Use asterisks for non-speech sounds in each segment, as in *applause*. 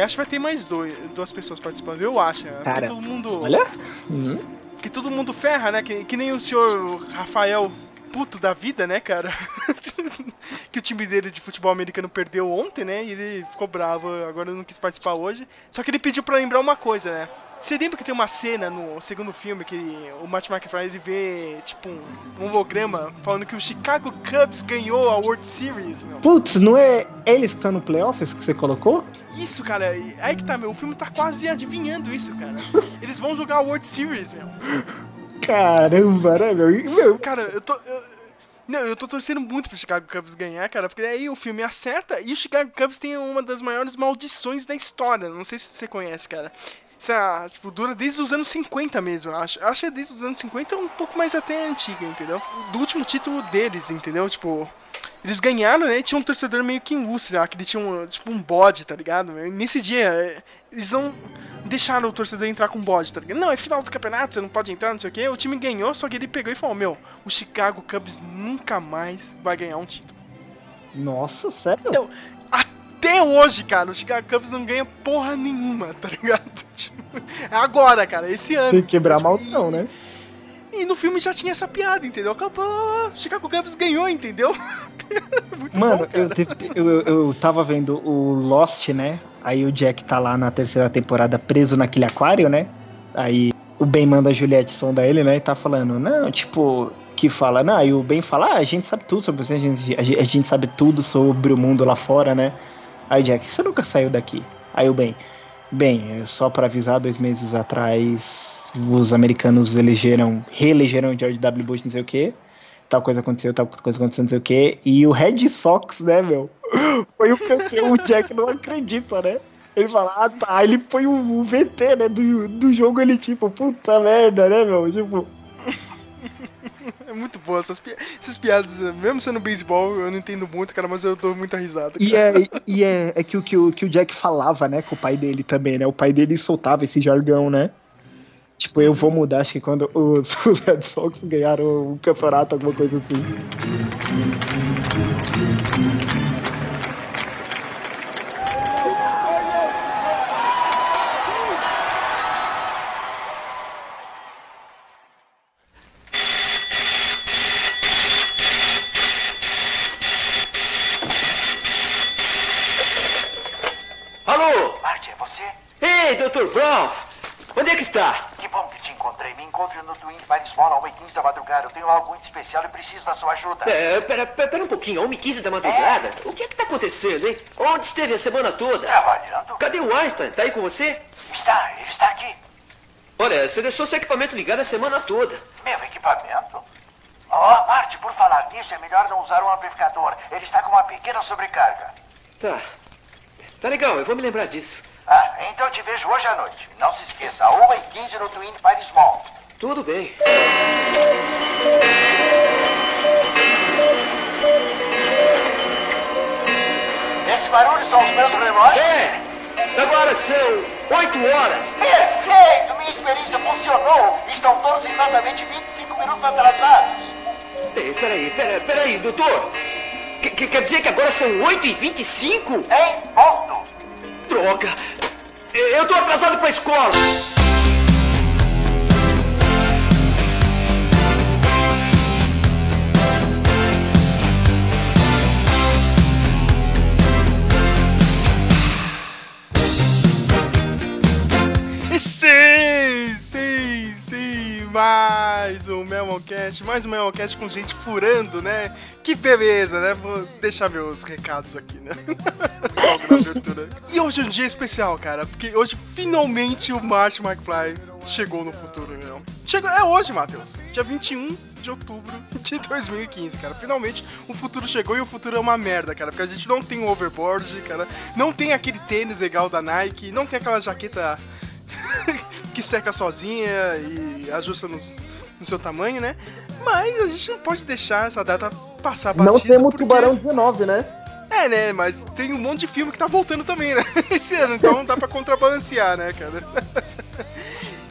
E acho que vai ter mais dois, duas pessoas participando. Eu acho, né? Cara, todo mundo. Olha. Hum. Que todo mundo ferra, né? Que, que nem o senhor Rafael puto da vida, né, cara? *laughs* que o time dele de futebol americano perdeu ontem, né? E ele ficou bravo, agora não quis participar hoje. Só que ele pediu pra lembrar uma coisa, né? Você lembra que tem uma cena no segundo filme que o Matt McFly ele vê, tipo, um, um holograma falando que o Chicago Cubs ganhou a World Series, meu? Putz, não é eles que estão no playoffs que você colocou? Isso, cara, aí que tá, meu. O filme tá quase adivinhando isso, cara. Eles vão jogar a World Series, meu. Caramba, né, meu? Meu? Cara, eu tô. eu- não, eu tô torcendo muito pro Chicago Cubs ganhar, cara, porque aí o filme acerta e o Chicago Cubs tem uma das maiores maldições da história. Não sei se você conhece, cara. Isso é, tipo, dura desde os anos 50 mesmo, eu acho. Eu acho que é desde os anos 50 um pouco mais até antiga, entendeu? Do último título deles, entendeu? Tipo, eles ganharam, né? e Tinha um torcedor meio que lá, que ele tinha um, tipo, um bode, tá ligado? E nesse dia, é, eles não deixaram o torcedor entrar com bode, tá ligado? Não, é final do campeonato, você não pode entrar, não sei o quê. O time ganhou, só que ele pegou e falou: Meu, o Chicago Cubs nunca mais vai ganhar um título. Nossa, sério? Então, até hoje, cara, o Chicago Cubs não ganha porra nenhuma, tá ligado? *laughs* Tipo, É agora, cara, esse ano. Tem que quebrar a maldição, né? E no filme já tinha essa piada, entendeu? Acabou, Chicago Cubs ganhou, entendeu? *laughs* Muito Mano, bom, eu, teve- eu, eu, tava vendo o Lost, né? Aí o Jack tá lá na terceira temporada preso naquele aquário, né? Aí o Ben manda a Juliette sonda ele, né? E tá falando, não, tipo, que fala, não, e o Ben fala, ah, a gente sabe tudo sobre você, a gente- a gente sabe tudo sobre o mundo lá fora, né? Aí Jack, você nunca saiu daqui. Aí o Ben, bem, é só pra avisar, dois meses atrás os americanos elegeram, reelegeram George W. Bush, não sei o quê tal coisa aconteceu, tal coisa aconteceu, não sei o quê. E o Red Sox, né, meu? *laughs* Foi o campeão, o Jack não acredita, né? Ele fala, ah tá, ele foi o, o VT, né, do, do jogo, ele tipo, puta merda, né, meu? Tipo, *laughs* É muito boa essas, pi- essas piadas, eh, mesmo sendo beisebol, eu não entendo muito, cara, mas eu dou muita risada. e cara. é, e é, é que, o, que, o, que o Jack falava, né, com o pai dele também, né? O pai dele soltava esse jargão, né? Tipo, eu vou mudar, acho que quando os, *laughs* os Red Sox ganharam o campeonato, alguma coisa assim. Alô? Marty, é você? Ei, Dr. Brown! Onde é que está? Que bom que te encontrei. Me encontre no Twin Paris Mall às 1h15 da madrugada. Eu tenho algo muito especial e preciso da sua ajuda. É, pera, pera, pera um pouquinho, 1h15 da madrugada? O que é que tá acontecendo, hein? Onde esteve a semana toda? Trabalhando? Cadê o Einstein? Tá aí com você? Está, ele está aqui. Olha, você deixou seu equipamento ligado a semana toda. Meu equipamento? Oh, Marty, por falar nisso, é melhor não usar um amplificador. Ele está com uma pequena sobrecarga. Tá. Tá legal, eu vou me lembrar disso. Ah, então te vejo hoje à noite. Não se esqueça, às 1h15 no Twin Paris Mall. Tudo bem. Esse barulho são os meus relógios? É! Agora são 8 horas. Perfeito! Minha experiência funcionou. Estão todos exatamente 25 minutos atrasados. Ei, peraí, peraí, peraí, doutor. Que- que- quer dizer que agora são 8h25? Em ponto. Droga! Eu tô atrasado pra escola! E sim, mais um Melmoncast, mais um Melmoncast com gente furando, né? Que beleza, né? Vou deixar meus recados aqui, né? *laughs* E hoje é um dia especial, cara, porque hoje finalmente o Martin McFly chegou no futuro, meu. Chegou, é hoje, Matheus, dia 21 de outubro de 2015, cara. Finalmente o futuro chegou e o futuro é uma merda, cara, porque a gente não tem um overboard, cara, não tem aquele tênis legal da Nike, não tem aquela jaqueta *laughs* que seca sozinha e ajusta nos- no seu tamanho, né? Mas a gente não pode deixar essa data passar batida. Não temos porque- Tubarão 19, né? É, né? Mas tem um monte de filme que tá voltando também, né? *laughs* Esse ano, então dá pra contrabalancear, né, cara? *laughs*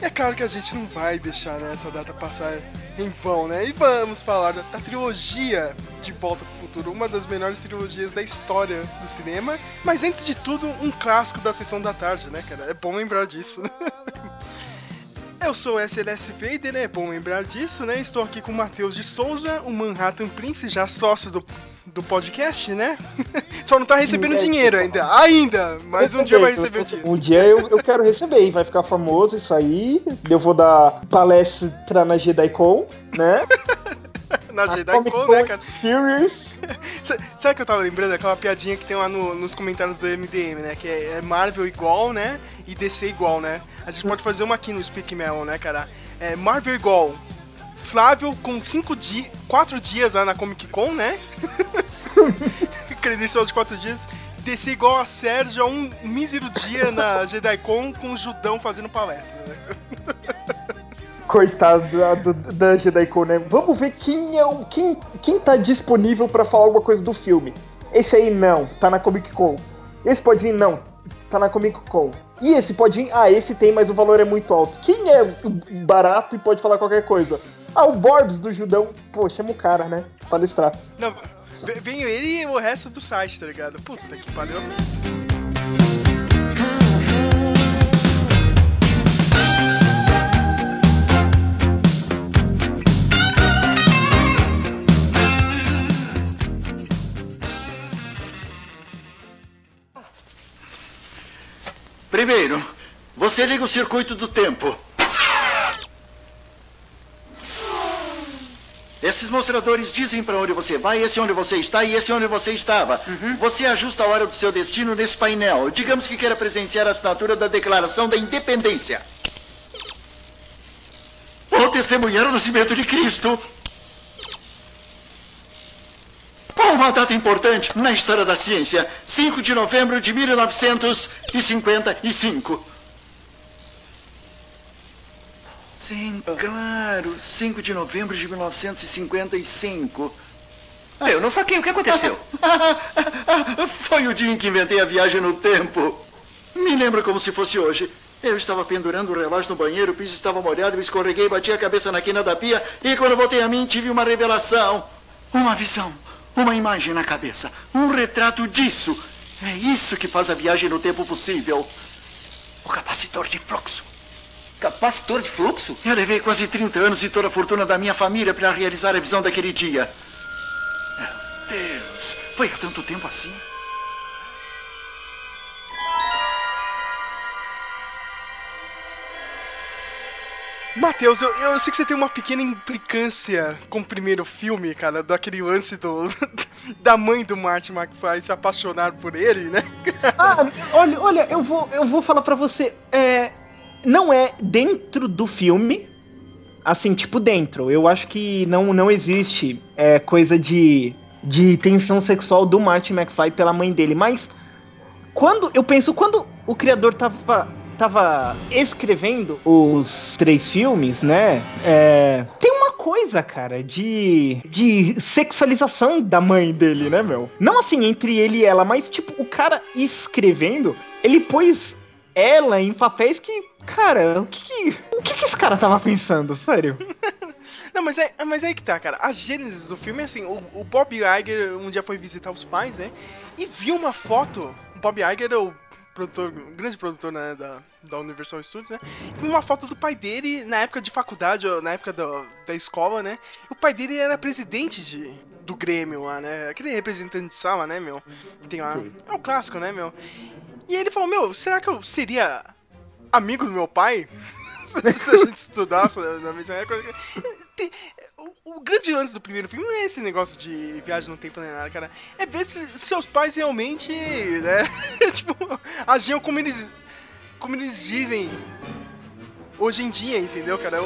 É claro que a gente não vai deixar né, essa data passar em vão, né? E vamos falar da, da trilogia De Volta pro Futuro, uma das melhores trilogias da história do cinema. Mas antes de tudo, um clássico da sessão da tarde, né, cara? É bom lembrar disso. Né? *laughs* Eu sou o SLS Vader, é bom lembrar disso, né? Estou aqui com o Matheus de Souza, o Manhattan Prince, já sócio do, do podcast, né? *laughs* Só não tá recebendo dinheiro ainda. Ainda! Mas um dia vai receber dinheiro. Um dia eu, eu quero receber, e vai ficar famoso isso aí. Eu vou dar palestra na JediCon, né? *laughs* *laughs* na JediCon, né, cara? *laughs* Sabe o que eu tava lembrando? Aquela piadinha que tem lá no, nos comentários do MDM, né? Que é, é Marvel igual, né? E DC igual, né? A gente pode fazer uma aqui no Speak Melon, né, cara? É Marvel igual. Flávio com cinco dias, quatro dias lá na Comic Con, né? *laughs* Credencial de quatro dias. DC igual a Sérgio a um mísero dia na JediCon com o Judão fazendo palestra, né? Coitado da, da JediCon, né? Vamos ver quem é o. Quem, quem tá disponível para falar alguma coisa do filme. Esse aí não, tá na Comic Con. Esse pode vir, não, tá na Comic Con. E esse pode vir? Ah, esse tem, mas o valor é muito alto. Quem é barato e pode falar qualquer coisa? Ah, o Borbs do Judão. Pô, chama o cara, né? Palestrar. Não, vem ele e o resto do site, tá ligado? Puta que pariu. Primeiro, você liga o circuito do tempo. Esses mostradores dizem para onde você vai, esse é onde você está e esse é onde você estava. Uhum. Você ajusta a hora do seu destino nesse painel. Digamos que queira presenciar a assinatura da Declaração da Independência. Ou testemunhar o nascimento de Cristo. Ou uma data importante na história da ciência. 5 de novembro de 1955. Sim, claro. 5 de novembro de 1955. Ah, eu não saquei. O que aconteceu? *laughs* Foi o dia em que inventei a viagem no tempo. Me lembro como se fosse hoje. Eu estava pendurando o relógio no banheiro, o piso estava molhado, eu escorreguei, bati a cabeça na quina da pia e quando voltei a mim tive uma revelação. Uma visão, uma imagem na cabeça, um retrato disso. É isso que faz a viagem no tempo possível. O capacitor de fluxo. Capacitor de fluxo? Eu levei quase 30 anos e toda a fortuna da minha família para realizar a visão daquele dia. Meu Deus, foi há tanto tempo assim. Matheus, eu, eu sei que você tem uma pequena implicância com o primeiro filme, cara, daquele lance do, *laughs* da mãe do Martin McFly se apaixonar por ele, né? Ah, olha, olha, eu vou, eu vou falar para você. É, não é dentro do filme. Assim, tipo, dentro. Eu acho que não, não existe é, coisa de, de tensão sexual do Martin McFly pela mãe dele. Mas quando eu penso, quando o criador tava, tava escrevendo os três filmes, né? É, tem uma coisa, cara, de, de sexualização da mãe dele, né, meu? Não assim entre ele e ela, mas tipo, o cara escrevendo, ele pôs ela em papéis que Cara, o que que, o que que esse cara tava pensando? Sério? *laughs* Não, mas é, mas é aí que tá, cara. A gênese do filme é assim: o, o Bob Iger um dia foi visitar os pais, né? E viu uma foto. O Bob Iger é o produtor, o grande produtor né, da, da Universal Studios, né? Viu uma foto do pai dele na época de faculdade, na época da, da escola, né? O pai dele era presidente de, do Grêmio lá, né? Aquele representante de sala, né, meu? Tem lá. Sim. É um clássico, né, meu? E ele falou: Meu, será que eu seria amigo do meu pai, *laughs* se a gente estudasse na mesma época. O, o, grande lance do primeiro filme não é esse negócio de viagem no tempo nem nada, cara. É ver se seus pais realmente, né, *laughs* tipo, agiam como eles, como eles dizem hoje em dia, entendeu, cara?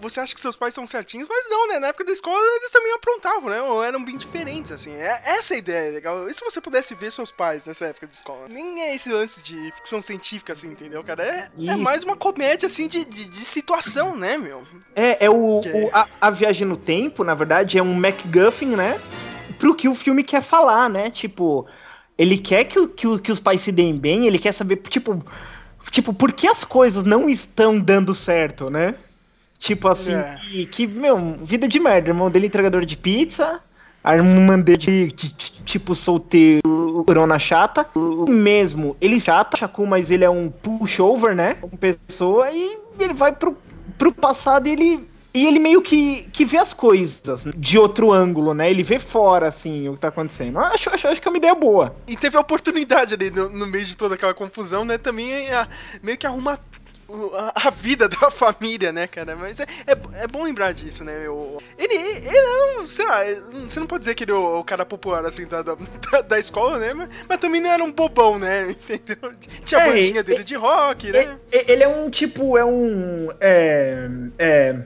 Você acha que seus pais são certinhos, mas não, né? Na época da escola eles também aprontavam, né? Ou eram bem diferentes, assim. É, essa é a ideia, legal. E se você pudesse ver seus pais nessa época de escola? Nem é esse lance de ficção científica, assim, entendeu, cara? É, é mais uma comédia, assim, de, de, de, situação, né, meu? É, é o, o a, a, viagem no tempo, na verdade, é um MacGuffin, né? Pro que o filme quer falar, né? Tipo, ele quer que, que, que os pais se deem bem, ele quer saber, tipo Tipo, por que as coisas não estão dando certo, né? Tipo assim, é. que, que, meu, vida de merda. O irmão dele é entregador de pizza, a irmã dele de, de- tipo solteiro, corona chata. Mesmo, ele chata, Shaku, mas ele é um pushover, né? Uma pessoa, e ele vai pro, pro passado e ele. E ele meio que, que vê as coisas de outro ângulo, né? Ele vê fora, assim, o que tá acontecendo. Eu Acho, acho, acho que é uma ideia boa. E teve a oportunidade ali no, no meio de toda aquela confusão, né? Também a- meio que arrumar a, a vida *laughs* da família, né, cara? Mas é, é, é bom lembrar disso, né? meu? Ele, ele não, sei lá, você não pode dizer que ele é o, o cara popular, assim, da, da, da escola, né? Mas, mas também não era um bobão, né? *laughs* Entendeu? Tinha a É, bandinha e- dele de rock, né? Ele é um tipo, é um. É. É.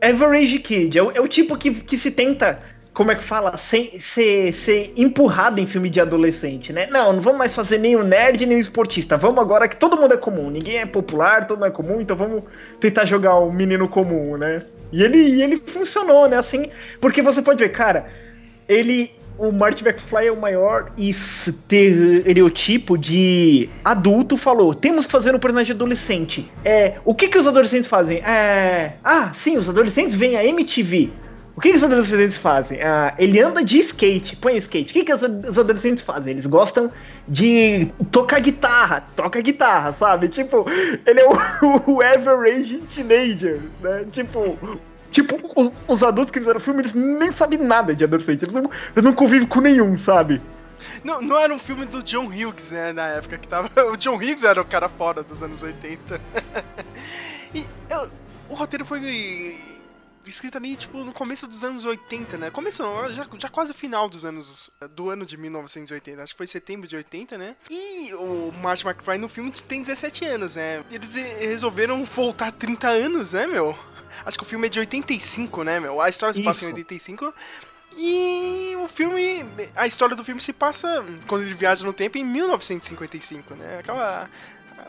Average Kid. É o, é o tipo que, que se tenta. Como é que fala? Ser, ser, ser empurrado em filme de adolescente, né? Não, não vamos mais fazer nem o nerd nem o esportista. Vamos agora que todo mundo é comum. Ninguém é popular, todo mundo é comum, então vamos tentar jogar o menino comum, né? E ele, ele funcionou, né? Assim, porque você pode ver, cara, ele. O Marty McFly é o maior estereotipo de adulto falou: temos que fazer um personagem adolescente. É, o que que os adolescentes fazem? É, ah, sim, os adolescentes vêm a MTV. O que, que os adolescentes fazem? Ah, ele anda de skate, põe skate. O que, que os adolescentes fazem? Eles gostam de tocar guitarra, toca guitarra, sabe? Tipo, ele é o, *laughs* o average teenager, né? Tipo, Tipo, os adultos que fizeram o filme, eles nem sabem nada de adolescente. Eles não, eles não convivem com nenhum, sabe? Não, não era um filme do John Hughes, né? Na época que tava. *laughs* O John Hughes era o cara foda dos anos 80. *laughs* e eu- o roteiro foi escrito ali, tipo, no começo dos anos 80, né? Começo não, já, já quase o final dos anos. do ano de 1980. Acho que foi setembro de 80, né? E o Marty McFly no filme tem 17 anos, né? Eles resolveram voltar 30 anos, né, meu? Acho que o filme é de 85, né, meu? A história se passa em Isso. 85. E o filme. A história do filme se passa quando ele viaja no tempo em 1955, né? Aquela.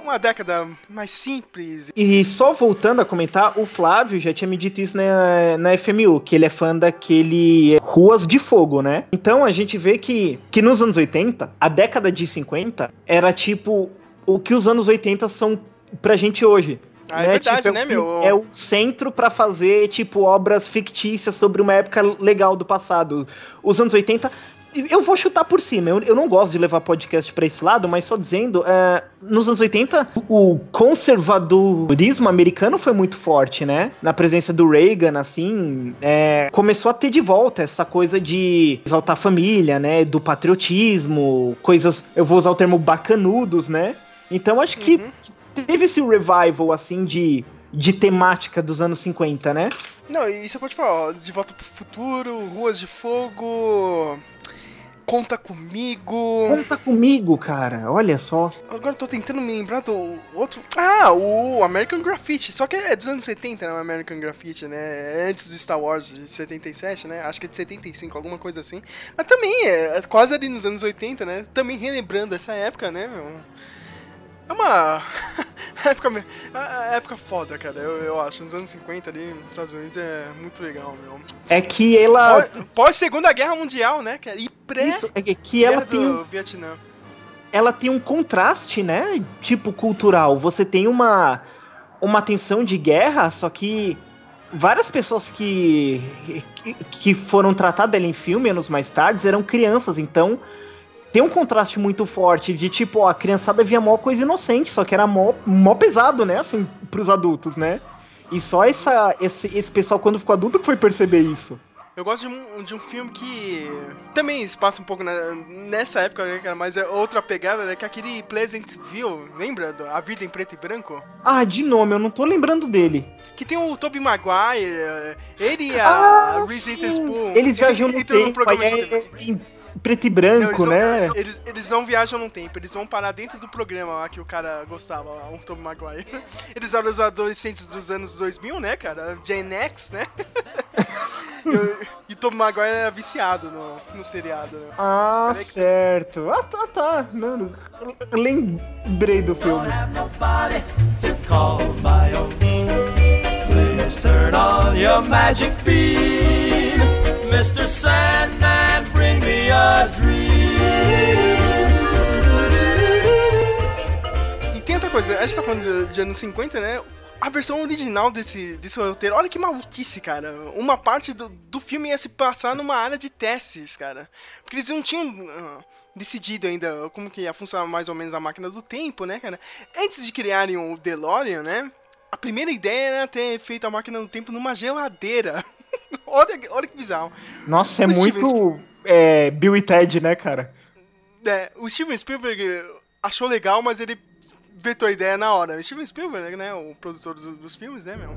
Uma década mais simples. E só voltando a comentar, o Flávio já tinha me dito isso na, na FMU, que ele é fã daquele Ruas de Fogo, né? Então a gente vê que, que nos anos 80, a década de 50 era tipo o que os anos 80 são pra gente hoje. Ah, é verdade, Tipo, né, o- meu? É o centro pra fazer, tipo, obras fictícias sobre uma época legal do passado. Os anos 80. Eu vou chutar por cima, eu, eu não gosto de levar podcast pra esse lado, mas só dizendo, é, nos anos 80, o conservadorismo americano foi muito forte, né? Na presença do Reagan, assim, é, começou a ter de volta essa coisa de exaltar a família, né? Do patriotismo, coisas, eu vou usar o termo bacanudos, né? Então acho que teve esse revival, assim, de, de temática dos anos 50, né? Não, e você pode falar, ó, De Volta pro Futuro, Ruas de Fogo. Conta comigo. Conta comigo, cara, olha só. Agora eu tô tentando me lembrar do outro. Ah, o American Graffiti. Só que é dos anos 70, né? O American Graffiti, né? É Antes do Star Wars de 77, né? Acho que é de 75, alguma coisa assim. Mas também é quase ali nos anos 80, né? Também relembrando essa época, né, meu? É uma *laughs* época, a- a época foda, cara, eu, eu acho. Nos anos 50 ali, nos Estados Unidos é muito legal, meu. É que ela. Pós- Pós-Segunda Guerra Mundial, né, cara? E pré Isso, é que- ela tem, um, do Vietnã. ela tem um contraste, né? Tipo, cultural. Você tem uma, uma tensão de guerra, só que várias pessoas que, que, que foram tratadas dela em filme anos mais tarde eram crianças, então tem um contraste muito forte de tipo, ó, a criançada via mó coisa inocente, só que era mó, mó pesado, né? Assim, pros adultos, né? E só essa, esse, esse pessoal, quando ficou adulto, que foi perceber isso. Eu gosto de um, de um filme que também se passa um pouco na- nessa época, né, cara? Mas é outra pegada, né? Que é aquele Pleasantville, lembra? A Vida em Preto e Branco? Ah, de nome, eu não tô lembrando dele. Que tem o Tobey Maguire, ele e a Ah, Reese. Witherspoon. Eles viajam no tempo, aí programa é, é em preto e Não, branco, eles, né? não, eles, eles não viajam no tempo, eles vão parar dentro do programa lá que o cara gostava, o Tobey Maguire. *laughs* Eles eram os adolescentes dos anos 2000, né, cara? Gen X, né? *laughs* e, e o Tobey Maguire era viciado no, no seriado, né? Ah, Peraí que- certo. Ah, tá, tá. Não, não. Eu lembrei do filme. Please turn on your magic beam, Mr. Sandman, a gente tá falando de, de anos 50, né? a versão original desse, desse roteiro, olha que maluquice, cara. Uma parte do, do filme ia se passar numa área de testes, cara. Porque eles não tinham ah, decidido ainda como que ia funcionar mais ou menos a máquina do tempo, né, cara? Antes de criarem o DeLorean, né? A primeira ideia era ter feito a máquina do tempo numa geladeira. *laughs* olha, olha que bizarro. Nossa, é O Steven muito é, Bill e Ted, né, cara? É, o Steven Spielberg achou legal, mas ele vetou a ideia na hora. Steven Spielberg, né, o produtor do- dos filmes, né, meu?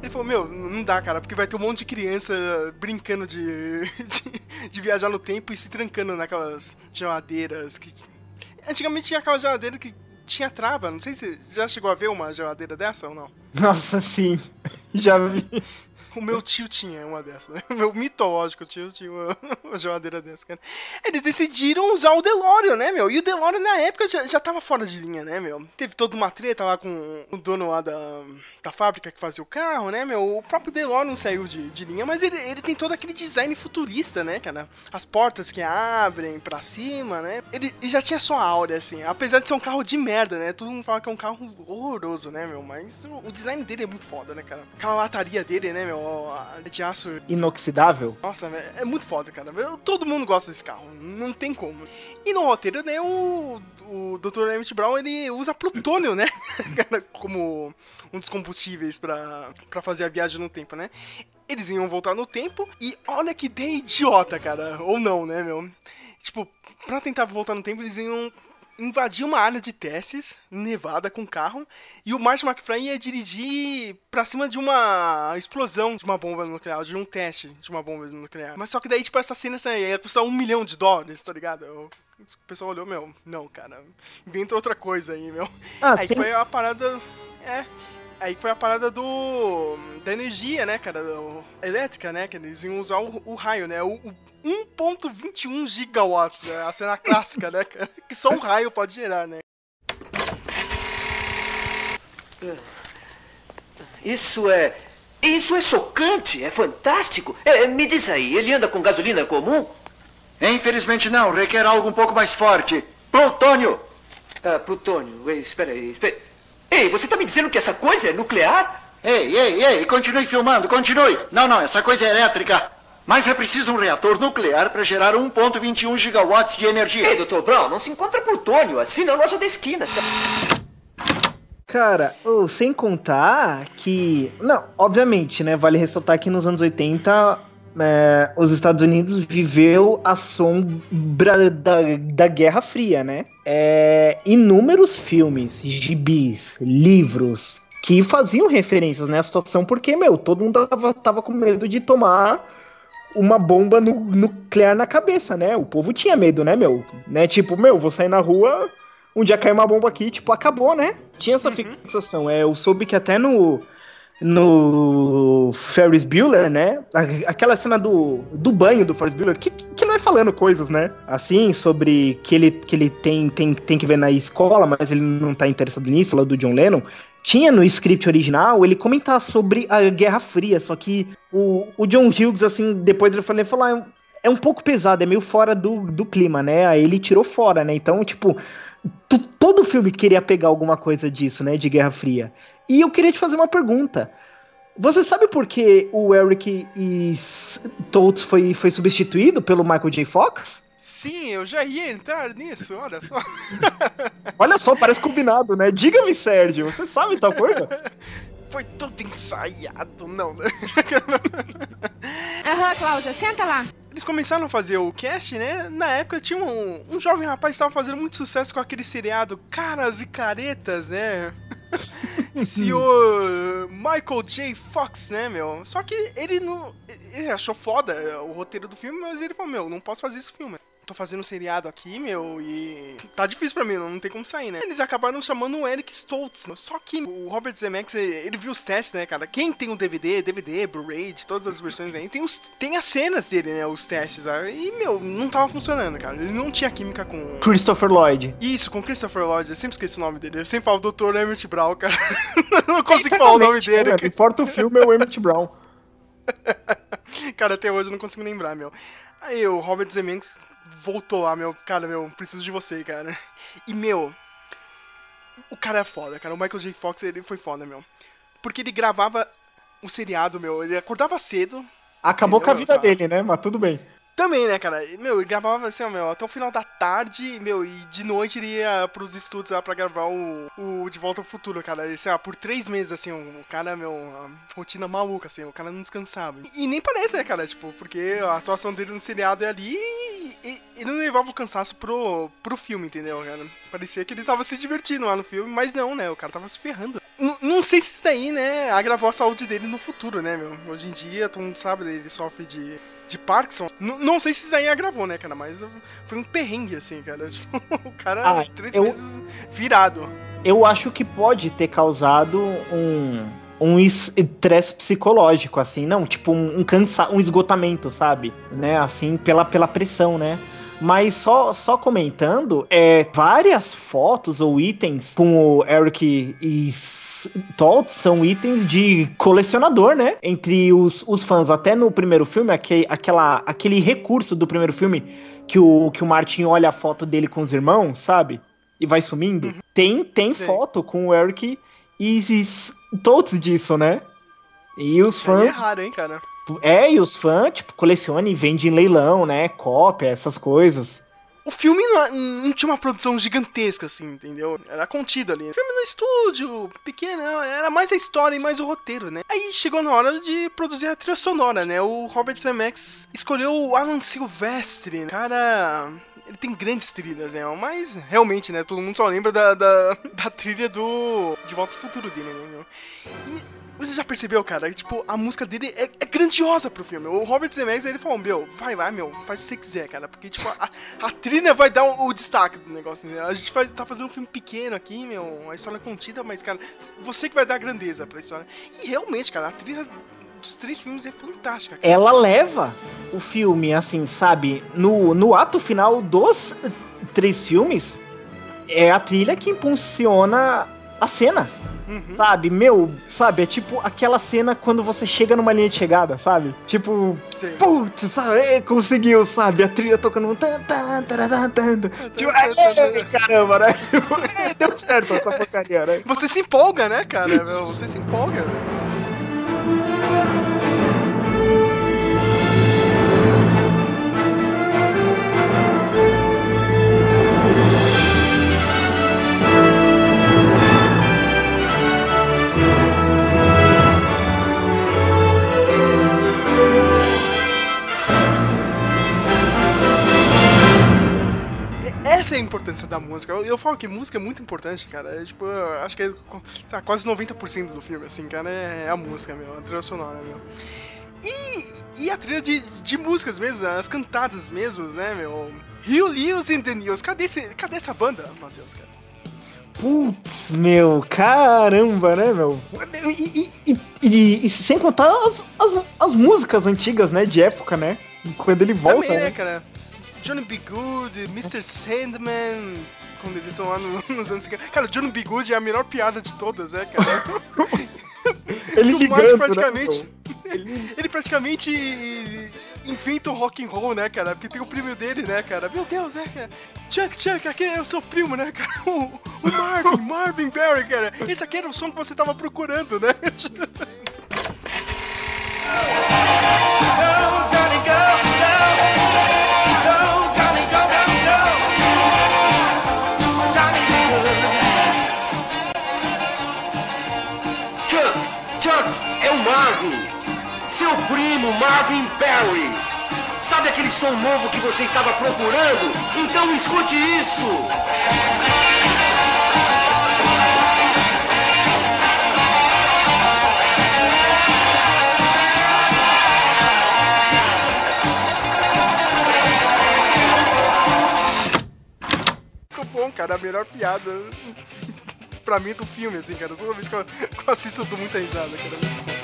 Ele falou, meu, não dá, cara, porque vai ter um monte de criança brincando de, *laughs* de, de viajar no tempo e se trancando naquelas geladeiras que... Antigamente tinha aquela geladeira que tinha trava, não sei se já chegou a ver uma geladeira dessa ou não. Nossa, sim. *laughs* Já vi. O meu tio tinha uma dessa, né? *laughs* O meu mitológico tio tinha uma, *laughs* uma geladeira dessa, cara. Eles decidiram usar o DeLorean, né, meu? E o DeLorean na época já, já tava fora de linha, né, meu? Teve toda uma treta lá com o dono lá da, da fábrica que fazia o carro, né, meu? O próprio DeLorean saiu de, de linha, mas ele, ele tem todo aquele design futurista, né, cara? As portas que abrem pra cima, né? Ele, ele já tinha sua áurea, assim. Apesar de ser um carro de merda, né? Todo mundo fala que é um carro horroroso, né, meu? Mas o, o design dele é muito foda, né, cara? Aquela lataria dele, né, meu? A- De aço Inoxidável? nossa, velho, é muito foda, cara. Todo mundo gosta desse carro, não tem como. E no roteiro, né, o, o Dr. Emmett Brown, ele usa plutônio, né, *laughs* como um dos combustíveis pra fazer a viagem no tempo, né. Eles iam voltar no tempo e olha que ideia idiota, cara. Ou não, né, meu. Tipo, pra tentar voltar no tempo, eles iam invadir uma área de testes, Nevada, com carro, e o Marty McFly ia dirigir pra cima de uma explosão de uma bomba nuclear, de um teste de uma bomba nuclear. Mas só que daí, tipo, essa cena essa ia custar um milhão de dólares, tá ligado? O pessoal olhou, meu, não, cara, inventa outra coisa aí, meu. Ah, aí sim. foi a parada. É. Aí foi a parada do. da energia, né, cara? do- elétrica, né? Que eles iam usar o, o raio, né? O, o 1.21 gigawatts, né? A cena clássica, né, cara? Que só um raio pode gerar, né? Isso é. Isso é chocante, é fantástico. É, me diz aí, ele anda com gasolina comum? Infelizmente não, requer algo um pouco mais forte. Plutônio! Ah, plutônio, ei, espera aí, espera. Ei, você tá me dizendo que essa coisa é nuclear? Ei, ei, ei, continue filmando, continue. Não, não, essa coisa é elétrica. Mas é preciso um reator nuclear para gerar 1.21 gigawatts de energia. Ei, Dr. Brown, não se encontra plutônio assim na loja da esquina. Cara, ô, sem contar que. Não, obviamente, né? Vale ressaltar que nos anos 80 é, os Estados Unidos viveu a sombra da, da Guerra Fria, né? É, inúmeros filmes, gibis, livros que faziam referências nessa situação, porque, meu, todo mundo tava, tava com medo de tomar uma bomba nu- nuclear na cabeça, né? O povo tinha medo, né, meu? Né? Tipo, meu, vou sair na rua, um dia cai uma bomba aqui, tipo, acabou, né? Tinha essa fixação. É, eu soube que até no no Ferris Bueller, né? Aquela cena do, do banho do Ferris Bueller, que, que ele vai falando coisas, né? Assim, sobre que ele, que ele tem, tem, tem que ver na escola, mas ele não tá interessado nisso, lá do John Lennon. Tinha no script original ele comentar sobre a Guerra Fria, só que o, o John Hughes, assim, depois ele falou, ele falou ah, é um pouco pesado, é meio fora do, do clima, né? Aí ele tirou fora, né? Então, tipo, todo filme queria pegar alguma coisa disso, né? De Guerra Fria. E eu queria te fazer uma pergunta. Você sabe por que o Eric e Stoltz foi, foi substituído pelo Michael J. Fox? Sim, eu já ia entrar nisso, olha só. *laughs* Olha só, parece combinado, né? Diga-me, Sérgio, você sabe tal coisa? *laughs* Foi tudo ensaiado, não, né? *laughs* Aham, Cláudia, senta lá. Eles começaram a fazer o cast, né? Na época tinha um, um jovem rapaz que estava fazendo muito sucesso com aquele seriado Caras e Caretas, né? *laughs* Senhor Michael J. Fox, né, meu? Só que ele não. Ele achou foda o roteiro do filme, mas ele falou: Meu, não posso fazer esse filme. Tô fazendo um seriado aqui, meu, e tá difícil pra mim, não, tem como sair, né? Eles acabaram chamando o Eric Stoltz. Só que o Robert Zemeckis, ele viu os testes, né, cara? Quem tem o DVD, DVD, Blu-ray, de todas as versões aí, tem, os, tem as cenas dele, né, os testes. Né? E, meu, não tava funcionando, cara. Ele não tinha química com... Christopher Lloyd. Isso, com Christopher Lloyd. Eu sempre esqueço o nome dele. Eu sempre falo Dr. Emmett Brown, cara. *laughs* não consigo falar o nome dele. Não importa o filme, é o Emmett Brown. *laughs* Cara, até hoje eu não consigo lembrar, meu. Aí o Robert Zemeckis voltou lá, meu. Cara, meu, preciso de você, cara. E, meu, o cara é foda, cara. O Michael J. Fox, ele foi foda, meu. porque ele gravava o seriado, meu. Ele acordava cedo. Acabou com a vida Entendeu? dele, né? Mas tudo bem. Também, né, cara? Meu, ele gravava assim, ó, meu, até o final da tarde, meu, e de noite ele ia pros estudos lá pra gravar o, o De Volta ao Futuro, cara. E, assim, ó, por três meses, assim, o cara, meu, uma rotina maluca, assim, o cara não descansava. E, nem parece, né, cara? Tipo, porque a atuação dele no seriado é ali e, e, e não levava o cansaço pro, pro filme, entendeu, cara? Parecia que ele tava se divertindo lá no filme, mas não, né? O cara tava se ferrando. N- não sei se isso daí, né, agravou a saúde dele no futuro, né, meu? Hoje em dia, todo mundo sabe, ele sofre de, de Parkinson. N- não sei se isso aí agravou, né, cara, mas foi um perrengue, assim, cara. Tipo, *laughs* o cara, Ah, três eu- meses virado. Eu acho que pode ter causado um, um estresse psicológico, assim, não, tipo um, um cansa um esgotamento, sabe? Né, assim, pela, pela pressão, né? Mas só, só comentando, é, várias fotos ou itens com o Eric e Todd são itens de colecionador, né? Entre os, os fãs. Até no primeiro filme, aque, aquela, aquele recurso do primeiro filme que o, que o Martin olha a foto dele com os irmãos, sabe? E vai sumindo. Tem, tem Sim. foto com o Eric e s- Todd disso, né? E os Isso é fãs raro, hein, cara. É, e os fãs, tipo, colecionam e vendem em leilão, né? Cópia, essas coisas. O filme não, não tinha uma produção gigantesca, assim, entendeu? Era contido ali. Filme no estúdio, pequeno, era mais a história e mais o roteiro, né? Aí chegou na hora de produzir a trilha sonora, né? O Robert Zemeckis escolheu o Alan Silvestre. Cara, ele tem grandes trilhas, né? Mas realmente, né? Todo mundo só lembra da, da, *laughs* da trilha do De Volta ao Futuro dele, né? E você já percebeu, cara? Tipo, a música dele é, é grandiosa pro filme. O Robert Zemeckis, ele falou, meu, vai lá, meu, faz o que você quiser, cara. Porque, tipo, a, a trilha vai dar o, o destaque do negócio, né? A gente vai tá fazendo um filme pequeno aqui, meu, uma história contida, mas, cara, você que vai dar grandeza pra história. E realmente, cara, a trilha dos três filmes é fantástica, cara. Ela leva o filme, assim, sabe? No, no ato final dos três filmes, é a trilha que impulsiona a cena. Uhum. Sabe, meu, sabe, é tipo aquela cena quando você chega numa linha de chegada, sabe? Tipo, Sei. putz, sabe, é, conseguiu, sabe? A trilha tocando um tan, tan, tan, tan. Tipo, é, caramba, né? *laughs* Deu certo essa porcaria, né? Você se empolga, né, cara? Você se empolga. velho. Essa é a importância da música. Eu, eu falo que música é muito importante, cara. É, tipo, acho que é tá, quase 90% do filme, assim, cara, é, é a música, meu, a trilha sonora, meu. E, e a trilha de, de músicas mesmo, as cantadas mesmo, né, meu? Rio Lewis and the News. Cadê, esse, cadê essa banda, Matheus, cara? Putz, meu, caramba, né, meu? E, e- e- e- e sem contar as, as, as músicas antigas, né, de época, né? Quando ele volta, Também, né, né? cara? Johnny B. Good, Mr. Sandman, quando eles estão lá no- *laughs* nos anos 50. Cara, Johnny B. Good é a melhor piada de todas, *laughs* né, cara? *laughs* Ele o Marty ligando, praticamente. né? Ele, ele praticamente inventa o rock and roll, né, cara? Porque tem o primo dele, né, cara? Meu Deus, né, cara? Chuck, Chuck, aqui é o seu primo, né, cara? O, o Marvin, Marvin Barry, cara. Esse aqui era o som que você tava procurando, né? Primo, Marvin Barry. Sabe aquele som novo que você estava procurando? Então escute isso. Muito bom, cara. A melhor piada *laughs* pra mim do filme, assim, cara. Toda vez que eu, *laughs* que eu assisto, eu dou muita risada, cara.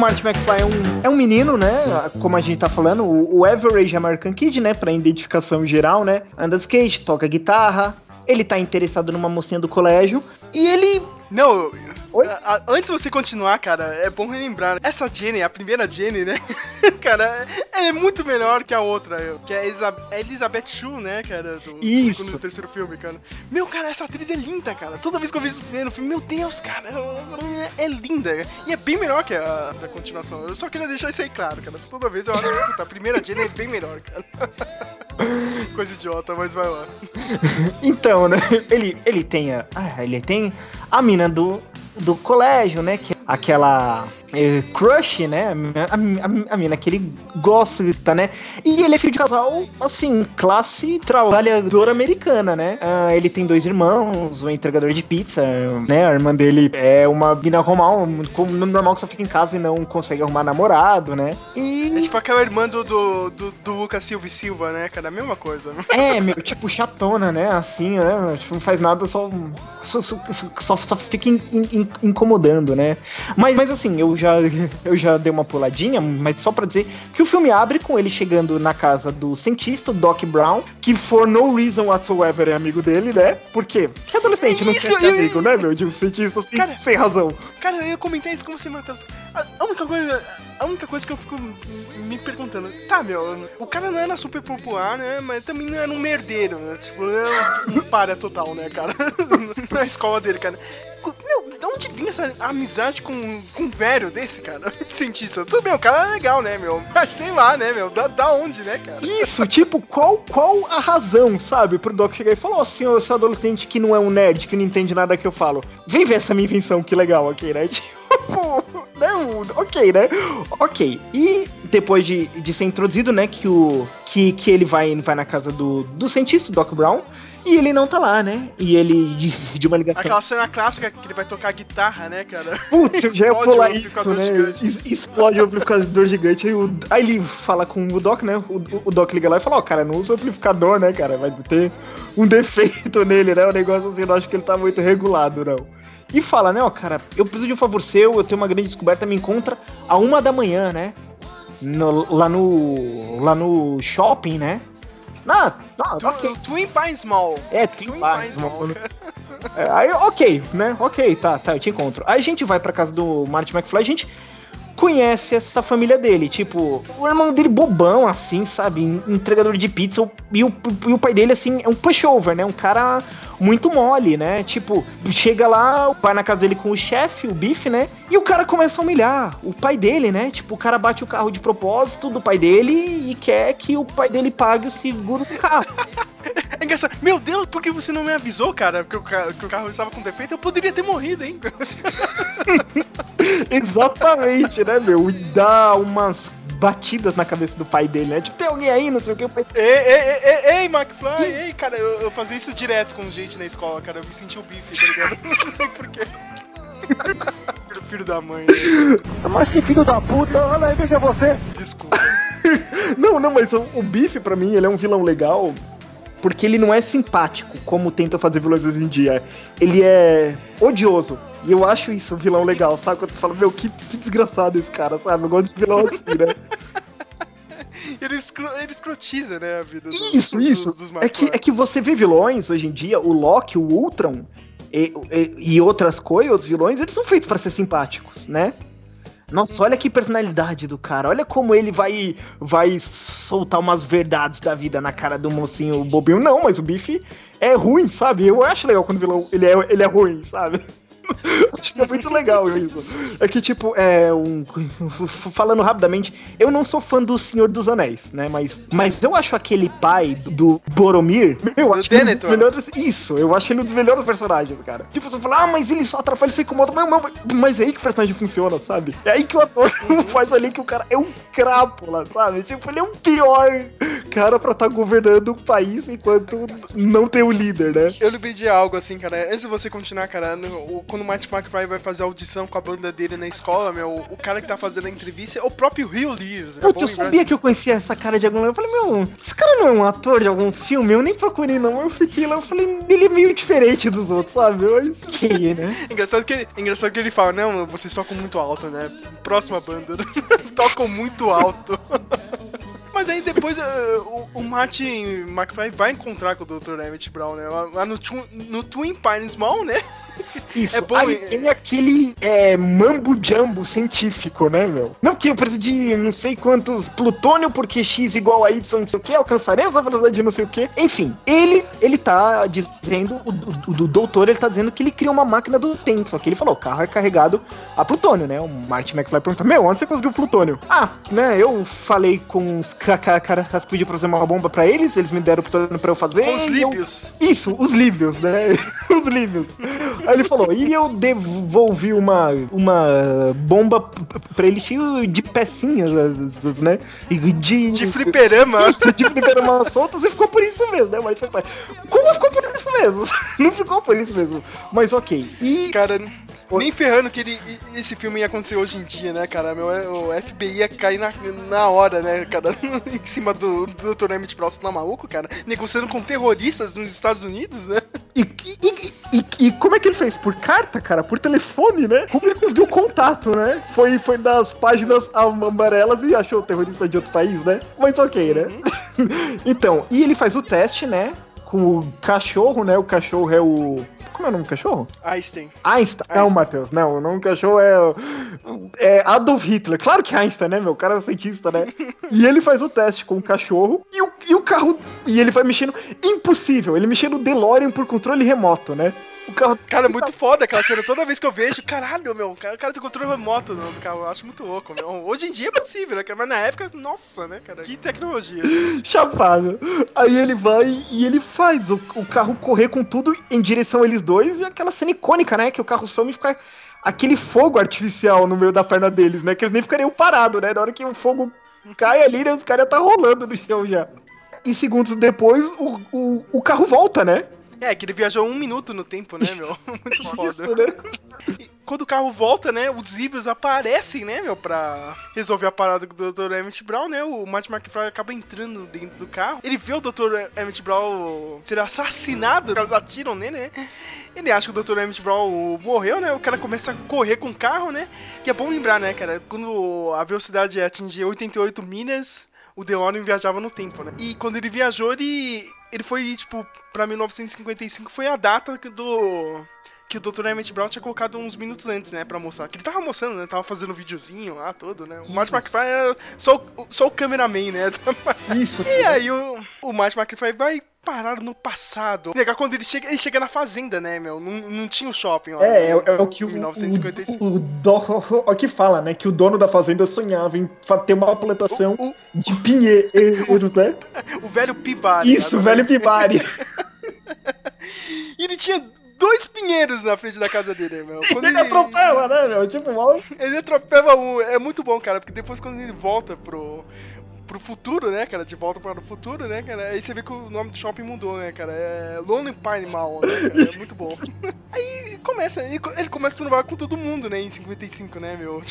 Marty McFly é um, é um menino, né? Como a gente tá falando, o, o Average American Kid, né? Pra identificação geral, né? Anda skate, toca guitarra. Ele tá interessado numa mocinha do colégio. E ele. Não, Oi? a- a- antes de você continuar, cara, é bom relembrar. Essa Jenny, a primeira Jenny, né? *laughs* cara, ela é muito melhor que a outra, que é a a Elizabeth Shue, né, cara? Do Isso. segundo e terceiro filme, cara. Meu, cara, essa atriz é linda, cara. Toda vez que eu vejo esse primeiro filme, meu Deus, cara, essa menina é linda. E é bem melhor que a da continuação. Eu só queria deixar isso aí claro, cara. Toda vez eu acho que a primeira Jenny é bem melhor, cara. *laughs* Coisa idiota, mas vai lá. Então, né? Ele, ele tem a. Ah, ele tem a mina do, do colégio, né? Que é aquela. Eh, crush, né? A, mina- a, a, mina que ele gosta, né? E ele é filho de casal, assim, classe trabalhadora americana, né? Ah, ele tem dois irmãos, um entregador de pizza, né? A irmã dele é uma mina normal, normal que só fica em casa e não consegue arrumar namorado, né? E. É tipo aquela irmã do, do, do, do Lucas Silva e Silva, né, cara? A mesma coisa. É, meu, tipo, chatona, né? Assim, né? Tipo, não faz nada, só. Só, só, só, só fica in- in- incomodando, né? Mas, mas assim, eu já, *laughs* eu já dei uma puladinha, mas só pra dizer que o filme abre com ele chegando na casa do cientista, Doc Brown, que for no reason whatsoever é amigo dele, né? Por quê? Porque adolescente não Isso, quer ser eu- amigo, né, meu? De um cientista assim, Cara- sem razão. Cara, eu ia comentar isso como você Matheus. A única coisa. A única coisa que eu fico me perguntando, tá, meu, o cara não era super popular, né? Mas também não era um merdeiro, né? Tipo, não era um palha total, né, cara? *laughs* Na escola dele, cara. Meu, onde vinha essa amizade com, com um velho desse, cara? *laughs* Cientista. Tudo bem, o cara é legal, né, meu? Mas sei lá, né, meu? Da, da onde, né, cara? Isso, tipo, qual, qual a razão, sabe, pro Doc chegar e falar, ó, senhor, seu adolescente que não é um nerd, que não entende nada que eu falo, vem ver essa minha invenção, que legal aqui, né? *laughs* Tipo, né? Ok, né? Ok. E depois de, de ser introduzido, né, que o. Que, que ele vai, vai na casa do, do cientista, Doc Brown, e ele não tá lá, né? E ele, de, de uma ligação. Aquela cena clássica que ele vai tocar guitarra, né, cara? Putz, eu já ia o isso, né? gigante. Explode o amplificador gigante. Aí, o- aí ele fala com o Doc, né? O, o Doc liga lá e fala: Ó, cara, não usa o amplificador, né, cara? Vai ter um *laughs* defeito nele, né? Um negócio assim, eu não acho que ele tá muito regulado, não. E fala, né, ó, cara, eu preciso de um favor seu, eu tenho uma grande descoberta, me encontra a uma da manhã, né? No- lá no. Lá no shopping, né? Ah, Tu- ok. Twin Pines Mall. É, Twin Twin Pines Mall. mano. É, aí, ok, né? Ok, tá, tá, eu te encontro. Aí a gente vai pra casa do Marty McFly, a gente conhece essa família dele. Tipo, o irmão dele bobão, assim, sabe? en- Entregador de pizza. E o, e o pai dele, assim, é um pushover, né? Um cara muito mole, né? Tipo, chega lá, o pai na casa dele com o chefe, o bife, né? E o cara começa a humilhar o pai dele, né? Tipo, o cara bate o carro de propósito do pai dele e quer que o pai dele pague o seguro do carro. *laughs* É engraçado. Meu Deus, por que você não me avisou, cara? Que o, ca- que o carro estava com defeito? Eu poderia ter morrido, hein? *laughs* Exatamente, né, meu? E dá umas batidas na cabeça do pai dele, né? Tipo, tem alguém aí, não sei o que. Pai... ei, ei, ei, ei, ei, McFly, ei, cara, eu, eu fazia isso direto com gente na escola, cara. Eu me sentia o bife, tá ligado? *laughs* Não sei porquê. filho, da mãe. né? Mas que filho da puta, olha aí, veja você. Desculpa. *laughs* Não, não, mas o, o Biff, pra mim, ele é um vilão legal porque ele não é simpático, como tenta fazer vilões hoje em dia. Ele é odioso. E eu acho isso um vilão legal, sabe? Quando você fala, meu, que, que desgraçado esse cara, sabe? Eu gosto de vilão assim, né? *laughs* Ele, ele escrotiza, né, a vida do- Isso, dos- isso. dos É que, é que você vê vilões hoje em dia, o Loki, o Ultron e, e- e outras coisas, outros vilões, eles são feitos pra ser simpáticos, né? Nossa, olha que personalidade do cara. Olha como ele vai vai soltar umas verdades da vida na cara do mocinho bobinho. Não, mas o Biff é ruim, sabe? Eu acho legal quando o vilão ele é, ele é ruim, sabe? Acho que é muito legal isso. É que, tipo, é um. *laughs* Falando rapidamente, eu não sou fã do Senhor dos Anéis, né? Mas, mas eu acho aquele pai do Boromir. Eu acho ele um dos melhores. Isso, eu acho ele um dos melhores personagens, cara. Tipo, você fala, ah, mas ele só atrapalha, ele se incomoda. Mas, mas, mas é aí que o personagem funciona, sabe? É aí que o ator *laughs* faz ali que o cara é um crápula, sabe? Tipo, ele é o pior cara pra estar governando o país enquanto não tem o líder, né? Eu lembrei de algo assim, cara. Antes de você continuar, cara, no- o- quando quando o Marty McFly vai fazer a audição com a banda dele na escola, meu, o cara que tá fazendo a entrevista é o próprio Rio Leaves. é Putz, eu sabia que eu conhecia essa cara de algum lugar. Eu falei, meu, esse cara não é um ator de algum filme? Eu nem procurei, não. Eu fiquei lá, eu falei, ele é meio diferente dos outros, sabe? Eu fiquei, né? *laughs* Engraçado que, ele, engraçado que ele fala, não, vocês tocam muito alto, né? Próxima banda, *laughs* tocam muito alto. *laughs* Mas aí depois eh, o, o Martin McFly vai encontrar com o Dr. Emmett Brown, né? Lá, no, no Twin Pines Mall, né? Isso, É bom, aí é- tem aquele é, mambo jumbo científico, né, meu? Não, que eu preciso de não sei quantos plutônio, porque X igual a Y, não sei o que, alcançaremos a velocidade de não sei o que. Enfim, ele, ele tá dizendo, o, o, o doutor, ele tá dizendo que ele criou uma máquina do tempo, só que ele falou, o carro é carregado a plutônio, né? O Martin McFly pergunta, meu, onde você conseguiu plutônio? Ah, né, eu falei com os ca- ca- caras que pediu pra fazer uma bomba pra eles, eles me deram plutônio pra eu fazer. Com os e eu- líbios. isso, os líbios, né? *laughs* os líbios. Aí ele falou, e eu devolvi uma, uma bomba pra ele cheio de pecinhas, né? De... De fliperama. Isso, de fliperama soltas e ficou por isso mesmo, né? Mas foi- como ficou por isso mesmo? *laughs* Não ficou por isso mesmo. Mas ok. E Cara, nem ferrando que ele, esse filme ia acontecer hoje em dia, né, cara? Meu, o FBI ia cair na, na hora, né, cara? *laughs* em cima do, do Dr. Emmett Brown, tá maluco, cara? Negociando com terroristas nos Estados Unidos, né? *laughs* E, e- e- e como é que ele fez? Por carta, cara? Por telefone, né? Como ele conseguiu contato, né? Foi, foi das páginas amarelas e achou o terrorista de outro país, né? Mas ok, né? *laughs* então, e ele faz o teste, né? Com o cachorro, né? O cachorro é o. Como é o nome do cachorro? Einstein. Einstein. Não, Einstein. Matheus, não. O nome do cachorro é, é Adolf Hitler. Claro que é Einstein, né, meu? O cara é um cientista, né? *laughs* e ele faz o teste com o cachorro e o, e o carro. E ele vai mexendo. Impossível. Ele mexendo o DeLorean por controle remoto, né? O carro. Cara, é muito foda aquela cena. Toda vez que eu vejo, caralho, meu, o cara, o cara tem controle remoto no do carro. Eu acho muito louco, meu. Hoje em dia é possível, né, cara? Mas na época, nossa, né, cara? Que tecnologia. Chapado. Aí ele vai e ele faz o, o carro correr com tudo em direção a eles dois e aquela cena icônica, né? Que o carro some e fica aquele fogo artificial no meio da perna deles, né? Que eles nem ficariam parados, né? Na hora que o fogo cai ali, né, os caras tá rolando no chão já. E segundos depois, o, o, o carro volta, né? É, que ele viajou um minuto no tempo, né, meu? *laughs* Muito foda. Isso, né? E quando o carro volta, né, os Zibios aparecem, né, meu, pra resolver a parada com o Dr. Emmett Brown, né, o Martin McFly acaba entrando dentro do carro, ele vê o Dr. Emmett Brown ser assassinado, os caras atiram nele, né, ele acha que o Dr. Emmett Brown morreu, né, o cara começa a correr com o carro, né, que é bom lembrar, né, cara, quando a velocidade atingia 88 milhas, o DeLorean viajava no tempo, né? E quando ele viajou, ele, ele foi, tipo, pra 1955 foi a data que do... Que o Dr. Emmett Brown tinha colocado uns minutos antes, né, pra mostrar. Que ele tava mostrando, né, tava fazendo um videozinho lá, todo, né. O Martin. McFly era só o, só o cameraman, né. Isso. *laughs* E aí o, o Martin McFly vai parar no passado. Legal, quando ele chega, ele chega na fazenda, né, meu. Não, não tinha o shopping lá. É, é, né, é o que o, 1955. o, o, do- *laughs* o que fala, né? Que o dono da fazenda sonhava em ter uma plantação O, de pinheiros, né? *laughs* o velho Pibari. Isso, né, velho Pibari. *laughs* E ele tinha dois pinheiros na frente da casa dele, meu. Quando Ele atropela, né, meu? Tipo, mal. Ele atropela um. É muito bom, cara, porque depois quando ele volta pro. Pro futuro, né, cara? De volta para o futuro, né, cara? Aí você vê que o nome do shopping mudou, né, cara? É Lonely Pine Mall, né, cara? É muito bom. *laughs* Aí começa, ele, começa a turvar com todo mundo, né, em 55, né, meu?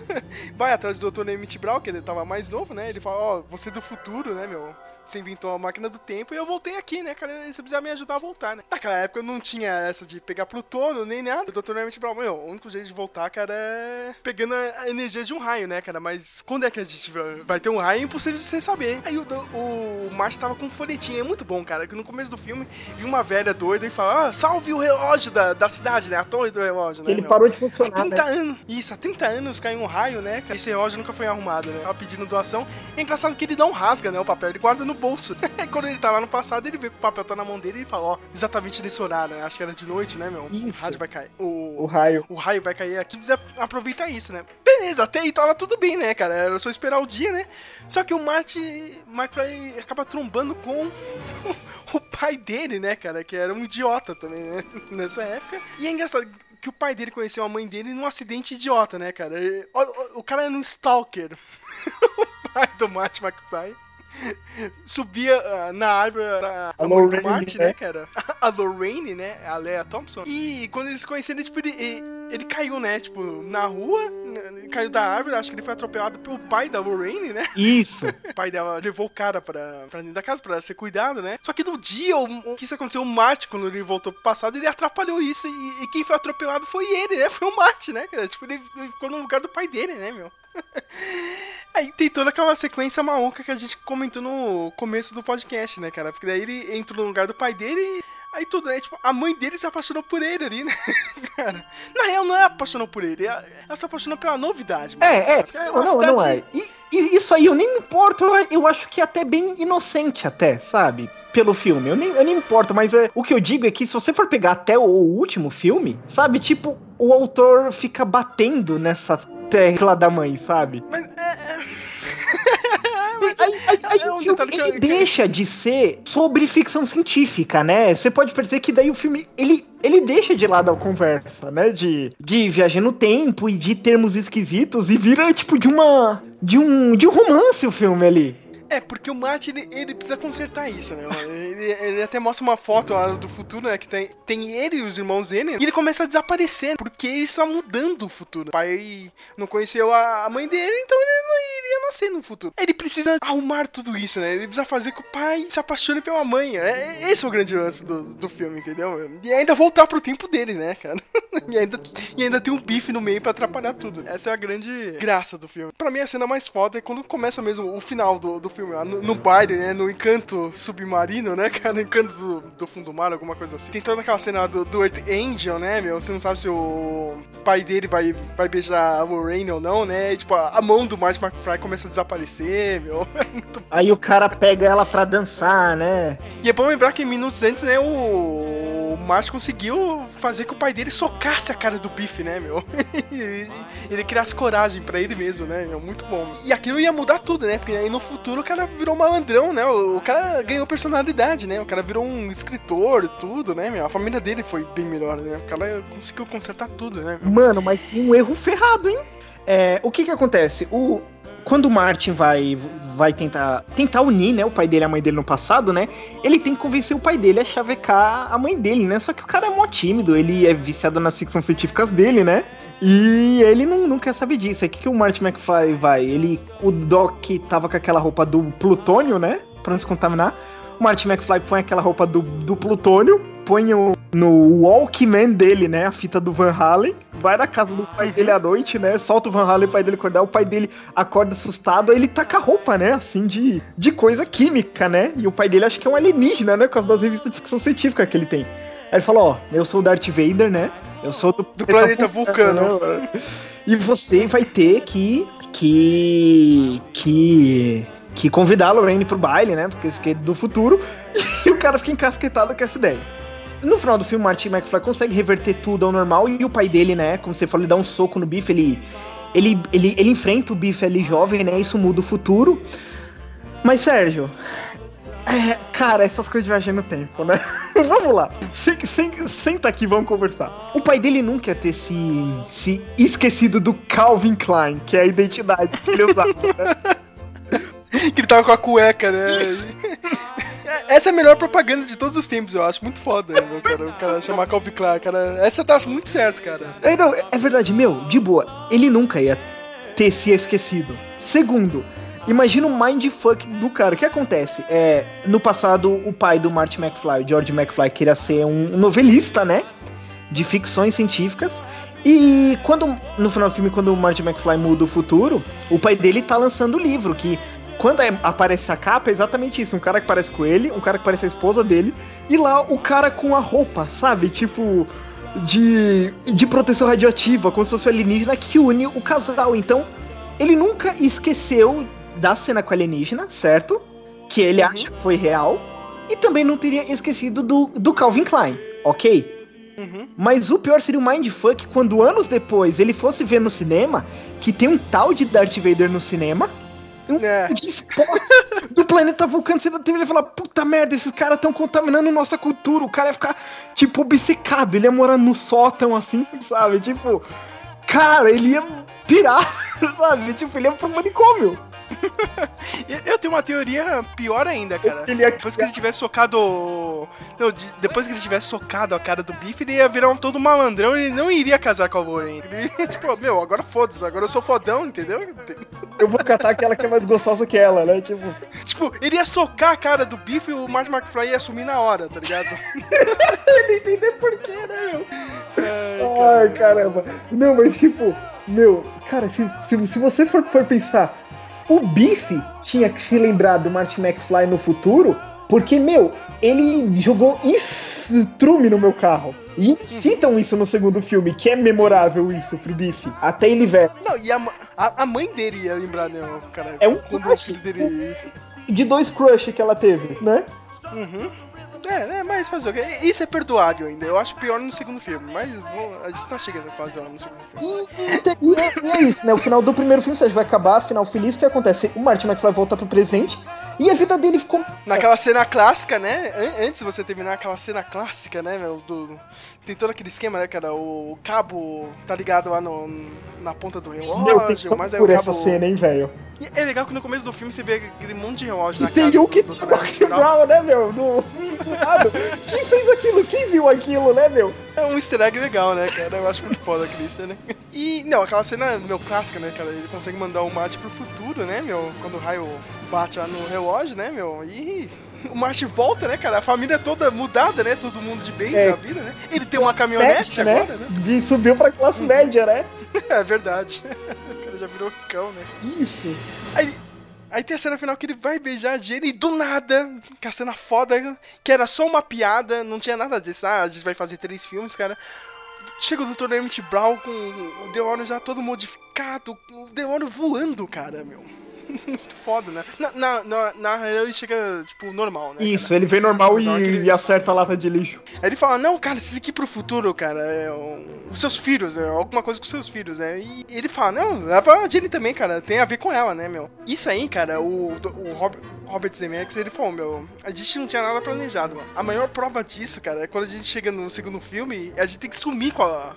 *laughs* Vai atrás do Dr. Emmett Brown, que ele tava mais novo, né? Ele fala, ó, você é do futuro, né, meu? Você inventou a máquina do tempo e eu voltei aqui, né, cara? E você precisa me ajudar a voltar, né? Naquela época eu não tinha essa de pegar plutônio nem nada. O Dr. Emmett Brown, meu, o único jeito de voltar, cara, é pegando a energia de um raio, né, cara? Mas quando é que a gente vai- ter um raio? É impossível de você saber. Aí o, o Martin tava com um folhetinho, é muito bom, cara. Que no começo do filme, vi uma velha doida e fala, ah, salve o relógio da, da cidade, né? A torre do relógio, né? Ele meu? parou de Há funcionar, 30 né? anos. Isso, há 30 anos caiu um raio, né? cara? Esse relógio nunca foi arrumado, né? Tava pedindo doação. E é engraçado que ele não rasga, né? O papel, ele guarda no bolso. Aí *laughs* quando ele tá lá no passado, ele vê que o papel tá na mão dele e fala, ó, exatamente nesse horário, né? Acho que era de noite, né, meu? Isso. O rádio vai cair. O O, raio. o raio vai cair aqui, precisa aproveitar isso, né? Beleza, até aí tava tudo bem, né, cara? Era só esperar o dia, né? Só que o Marty McFly acaba trombando com *laughs* o pai dele, né, cara? Que era um idiota também, né? *laughs* Nessa época. E é engraçado que o pai dele conheceu a mãe dele num acidente idiota, né, cara? O, o- o cara era um stalker. o pai do Marty McFly. Subia ah, na árvore a, A a mãe do Lorraine, né? né, cara? *laughs* A Lorraine, né? A Lea Thompson. E quando eles se conheceram, tipo, ele, ele, ele caiu, né? Tipo, na rua, né, caiu da árvore, acho que ele foi atropelado pelo pai da Lorraine, né? Isso. *laughs* O pai dela levou o cara pra, pra dentro da casa pra ser cuidado, né? Só que no dia o, o que isso aconteceu, o Marty, quando ele voltou pro passado, ele atrapalhou isso. E, e quem foi atropelado foi ele, né? Foi o Marty, né, cara? Tipo, ele, ele ficou no lugar do pai dele, né, meu? *laughs* Aí tem toda aquela sequência maluca que a gente comentou no começo do podcast, né, cara? Porque daí ele entra no lugar do pai dele e. Aí tudo, né? Tipo, a mãe dele se apaixonou por ele ali, né? *laughs* Cara, na real não é apaixonou por ele, ela, ela se apaixonou pela novidade. mano. É, é. É Não, não, é. E, e isso aí eu nem me importo, eu, eu acho que é até bem inocente até, sabe? Pelo filme. Eu nem, eu nem importo, mas é, o que eu digo é que se você for pegar até o, último filme, sabe? Tipo, o autor fica batendo nessa tecla da mãe, sabe? Mas é. Aí, aí- aí é o um filme detalhe que ele eu- deixa de ser sobre ficção científica, né? Você pode perceber que daí o filme ele, ele deixa de lado a conversa, né? De, de viagem no tempo e de termos esquisitos e vira tipo de uma de um de um romance o filme ali. É, porque o Marty, ele, ele precisa consertar isso, né? Ele, ele até mostra uma foto lá do futuro, né? Que tem, tem ele e os irmãos dele. E ele começa a desaparecer, porque ele está mudando o futuro. O pai não conheceu a mãe dele, então ele não iria nascer no futuro. Ele precisa arrumar tudo isso, né? Ele precisa fazer que o pai se apaixone pela mãe. É, esse é o grande lance do, do filme, entendeu? E ainda voltar pro tempo dele, né, cara? *laughs* E ainda, e ainda tem um bife no meio pra atrapalhar tudo. Essa é a grande graça do filme. Pra mim, a cena mais foda é quando começa mesmo o final do, do filme, lá no, no baile, né? No encanto submarino, né, *laughs* cara? No encanto do, do fundo do mar, alguma coisa assim. Tem toda aquela cena do, do Earth Angel, né, meu? Você não sabe se o pai dele vai, vai beijar a Lorraine ou não, né? E, tipo, a, a mão do Marty McFly começa a desaparecer, meu. *laughs* Aí o cara pega ela pra dançar, né? E é bom lembrar que minutos antes, né, o, o Marty conseguiu fazer que o pai dele socasse a cara do Biff, né, meu? *laughs* Ele criasse coragem pra ele mesmo, né, meu? Muito bom. E aquilo ia mudar tudo, né? Porque aí no futuro cara virou malandrão, né? O, o cara ganhou personalidade, né? O cara virou um escritor, tudo, né, meu? A família dele foi bem melhor, né? O cara conseguiu consertar tudo, né? meu? Mano, mas tem um erro ferrado, hein? É, o que que acontece? O, quando o Martin vai, vai tentar, tentar unir, né, o pai dele e a mãe dele no passado, né, ele tem que convencer o pai dele a chavecar a mãe dele, né, só que o cara é mó tímido, ele é viciado nas ficções científicas dele, né, e ele não, não quer saber disso. Aí o que, que o Martin McFly vai? Ele, o Doc tava com aquela roupa do plutônio, né, pra não se contaminar, o Martin McFly põe aquela roupa do, do plutônio, põe o, no Walkman dele, né? A fita do Van Halen. Vai na casa do pai dele à noite, né? Solta o Van Halen, o pai dele acordar. O pai dele acorda assustado. Aí ele taca a roupa, né? Assim, de, de coisa química, né? E o pai dele acha que é um alienígena, né? Por causa das revistas de ficção científica que ele tem. Aí ele fala: Ó, eu sou o Darth Vader, né? Eu sou do, Do planeta Vulcano. E você vai ter que. que. que. que convidar a Lorraine pro baile, né? Porque esse aqui é do futuro. *laughs* E o cara fica encasquetado com essa ideia. No final do filme, Martin McFly consegue reverter tudo ao normal e o pai dele, né? Como você falou, ele dá um soco no bife, ele, ele, ele, ele enfrenta o bife ali jovem, né? Isso muda o futuro. Mas, Sérgio, é, cara, essas coisas de viagem no tempo, né? *laughs* vamos lá. Sen- sen- senta aqui, vamos conversar. O pai dele nunca ia ter se, se esquecido do Calvin Klein, que é a identidade que ele usava, né? Que ele tava com a cueca, né? Essa é a melhor propaganda de todos os tempos, eu acho. Muito foda, né, cara? O cara chamar Calvin Klein, cara. Essa tá muito certo, cara. É, não, é verdade, meu, de boa. Ele nunca ia ter se esquecido. Segundo, imagina o mindfuck do cara. O que acontece? É, no passado, o pai do Marty McFly, George McFly, queria ser um novelista, né? De ficções científicas. E quando, no final do filme, quando o Marty McFly muda o futuro, o pai dele tá lançando o livro, que quando é- aparece a capa é exatamente isso. Um cara que parece com ele, um cara que parece a esposa dele, e lá o cara com a roupa, sabe? Tipo, de, de proteção radioativa, como se fosse o alienígena que une o casal. Então, ele nunca esqueceu da cena com alienígena, certo? Que ele acha que foi real. E também não teria esquecido do, do Calvin Klein, ok? Uhum. Mas o pior seria o Mindfuck quando anos depois ele fosse ver no cinema que tem um tal de Darth Vader no cinema. Um É. *laughs* de do planeta Vulcano. Você teve ele falar: puta merda, esses caras estão contaminando nossa cultura. O cara ia ficar, tipo, obcecado. Ele ia morar no sótão assim, sabe? Tipo, cara, ele ia pirar, *laughs* sabe? Tipo, ele ia pro manicômio. *laughs* Eu tenho uma teoria pior ainda, cara. Depois que ele tivesse socado. Não, de- depois que ele tivesse socado a cara do Biff, ele ia virar um todo malandrão e ele não iria casar com a Wolverine. Ele, *laughs* tipo, meu, agora foda-se, agora eu sou fodão, entendeu? Eu vou catar aquela que é mais gostosa que ela, né? Tipo, *laughs* Tipo, ele ia socar a cara do Biff e o Marty McFly ia sumir na hora, tá ligado? ele entender por quê, né, meu? Ai, caramba. Não, mas tipo, meu, cara, se, se, se você for, for pensar, o Biff tinha que se lembrar do Martin McFly no futuro, porque, meu, ele jogou estrume no meu carro. E citam isso no segundo filme, que é memorável isso pro Biff. Até ele velho. Não, e a, a, a mãe dele ia lembrar, né, cara? É um crush. dele. De dois crush que ela teve, né? Uhum. É, é, mas fazer o quê? Isso é perdoável ainda. Eu acho pior no segundo filme, mas bom, a gente tá chegando quase lá no segundo filme. E, e é, e é isso, né? O final do primeiro filme, você vai acabar, final feliz, o que acontece? O Martin McFly volta pro presente e a vida dele ficou. Naquela cena clássica, né? An- Antes de você terminar aquela cena clássica, né, meu? Do... Tem todo aquele esquema, né, cara? O cabo tá ligado lá no, na ponta do relógio, Meu, tem que mas por essa cabo... cena, hein, velho? E é legal que no começo do filme você vê aquele monte de relógio E na tem casa um que do, do, tá do final, né, meu? Do, do lado. Quem fez aquilo? Quem viu aquilo, né, meu? É um easter egg legal, né, cara? Eu acho muito foda aquele easter egg. E, não, aquela cena, meu, clássica, né, cara? Ele consegue mandar o Marte pro futuro, né, meu? Quando o raio bate lá no relógio, né, meu? E o Marte volta, né, cara? A família toda mudada, né? Todo mundo de bem É. da vida, né? Ele tem uma caminhonete né? agora, né? Subiu pra classe média, né? *laughs* É verdade. O cara já virou cão, né? Isso. Aí, aí tem a cena final que ele vai beijar a Jenny e do nada, que a cena foda, que era só uma piada, não tinha nada disso. Ah, a gente vai fazer três filmes, cara. Chega o Dr. Emmett Brown com o Deono já todo modificado, o Deono voando, cara, meu. Muito foda, né? Na, na, na, real ele chega, tipo, normal, né? Isso, ele vem normal e, aquele- e acerta a lata de lixo. Aí ele fala, não, cara, tem que ir pro futuro, cara. É, os seus filhos, é, alguma coisa com os seus filhos, né? E ele fala, não, é pra Jenny também, cara, tem a ver com ela, né, meu? Isso aí, cara, o, o Rob- Robert Zemeckis, ele falou, meu, a gente não tinha nada planejado. mano. A maior prova disso, cara, é quando a gente chega no segundo filme, a gente tem que sumir com a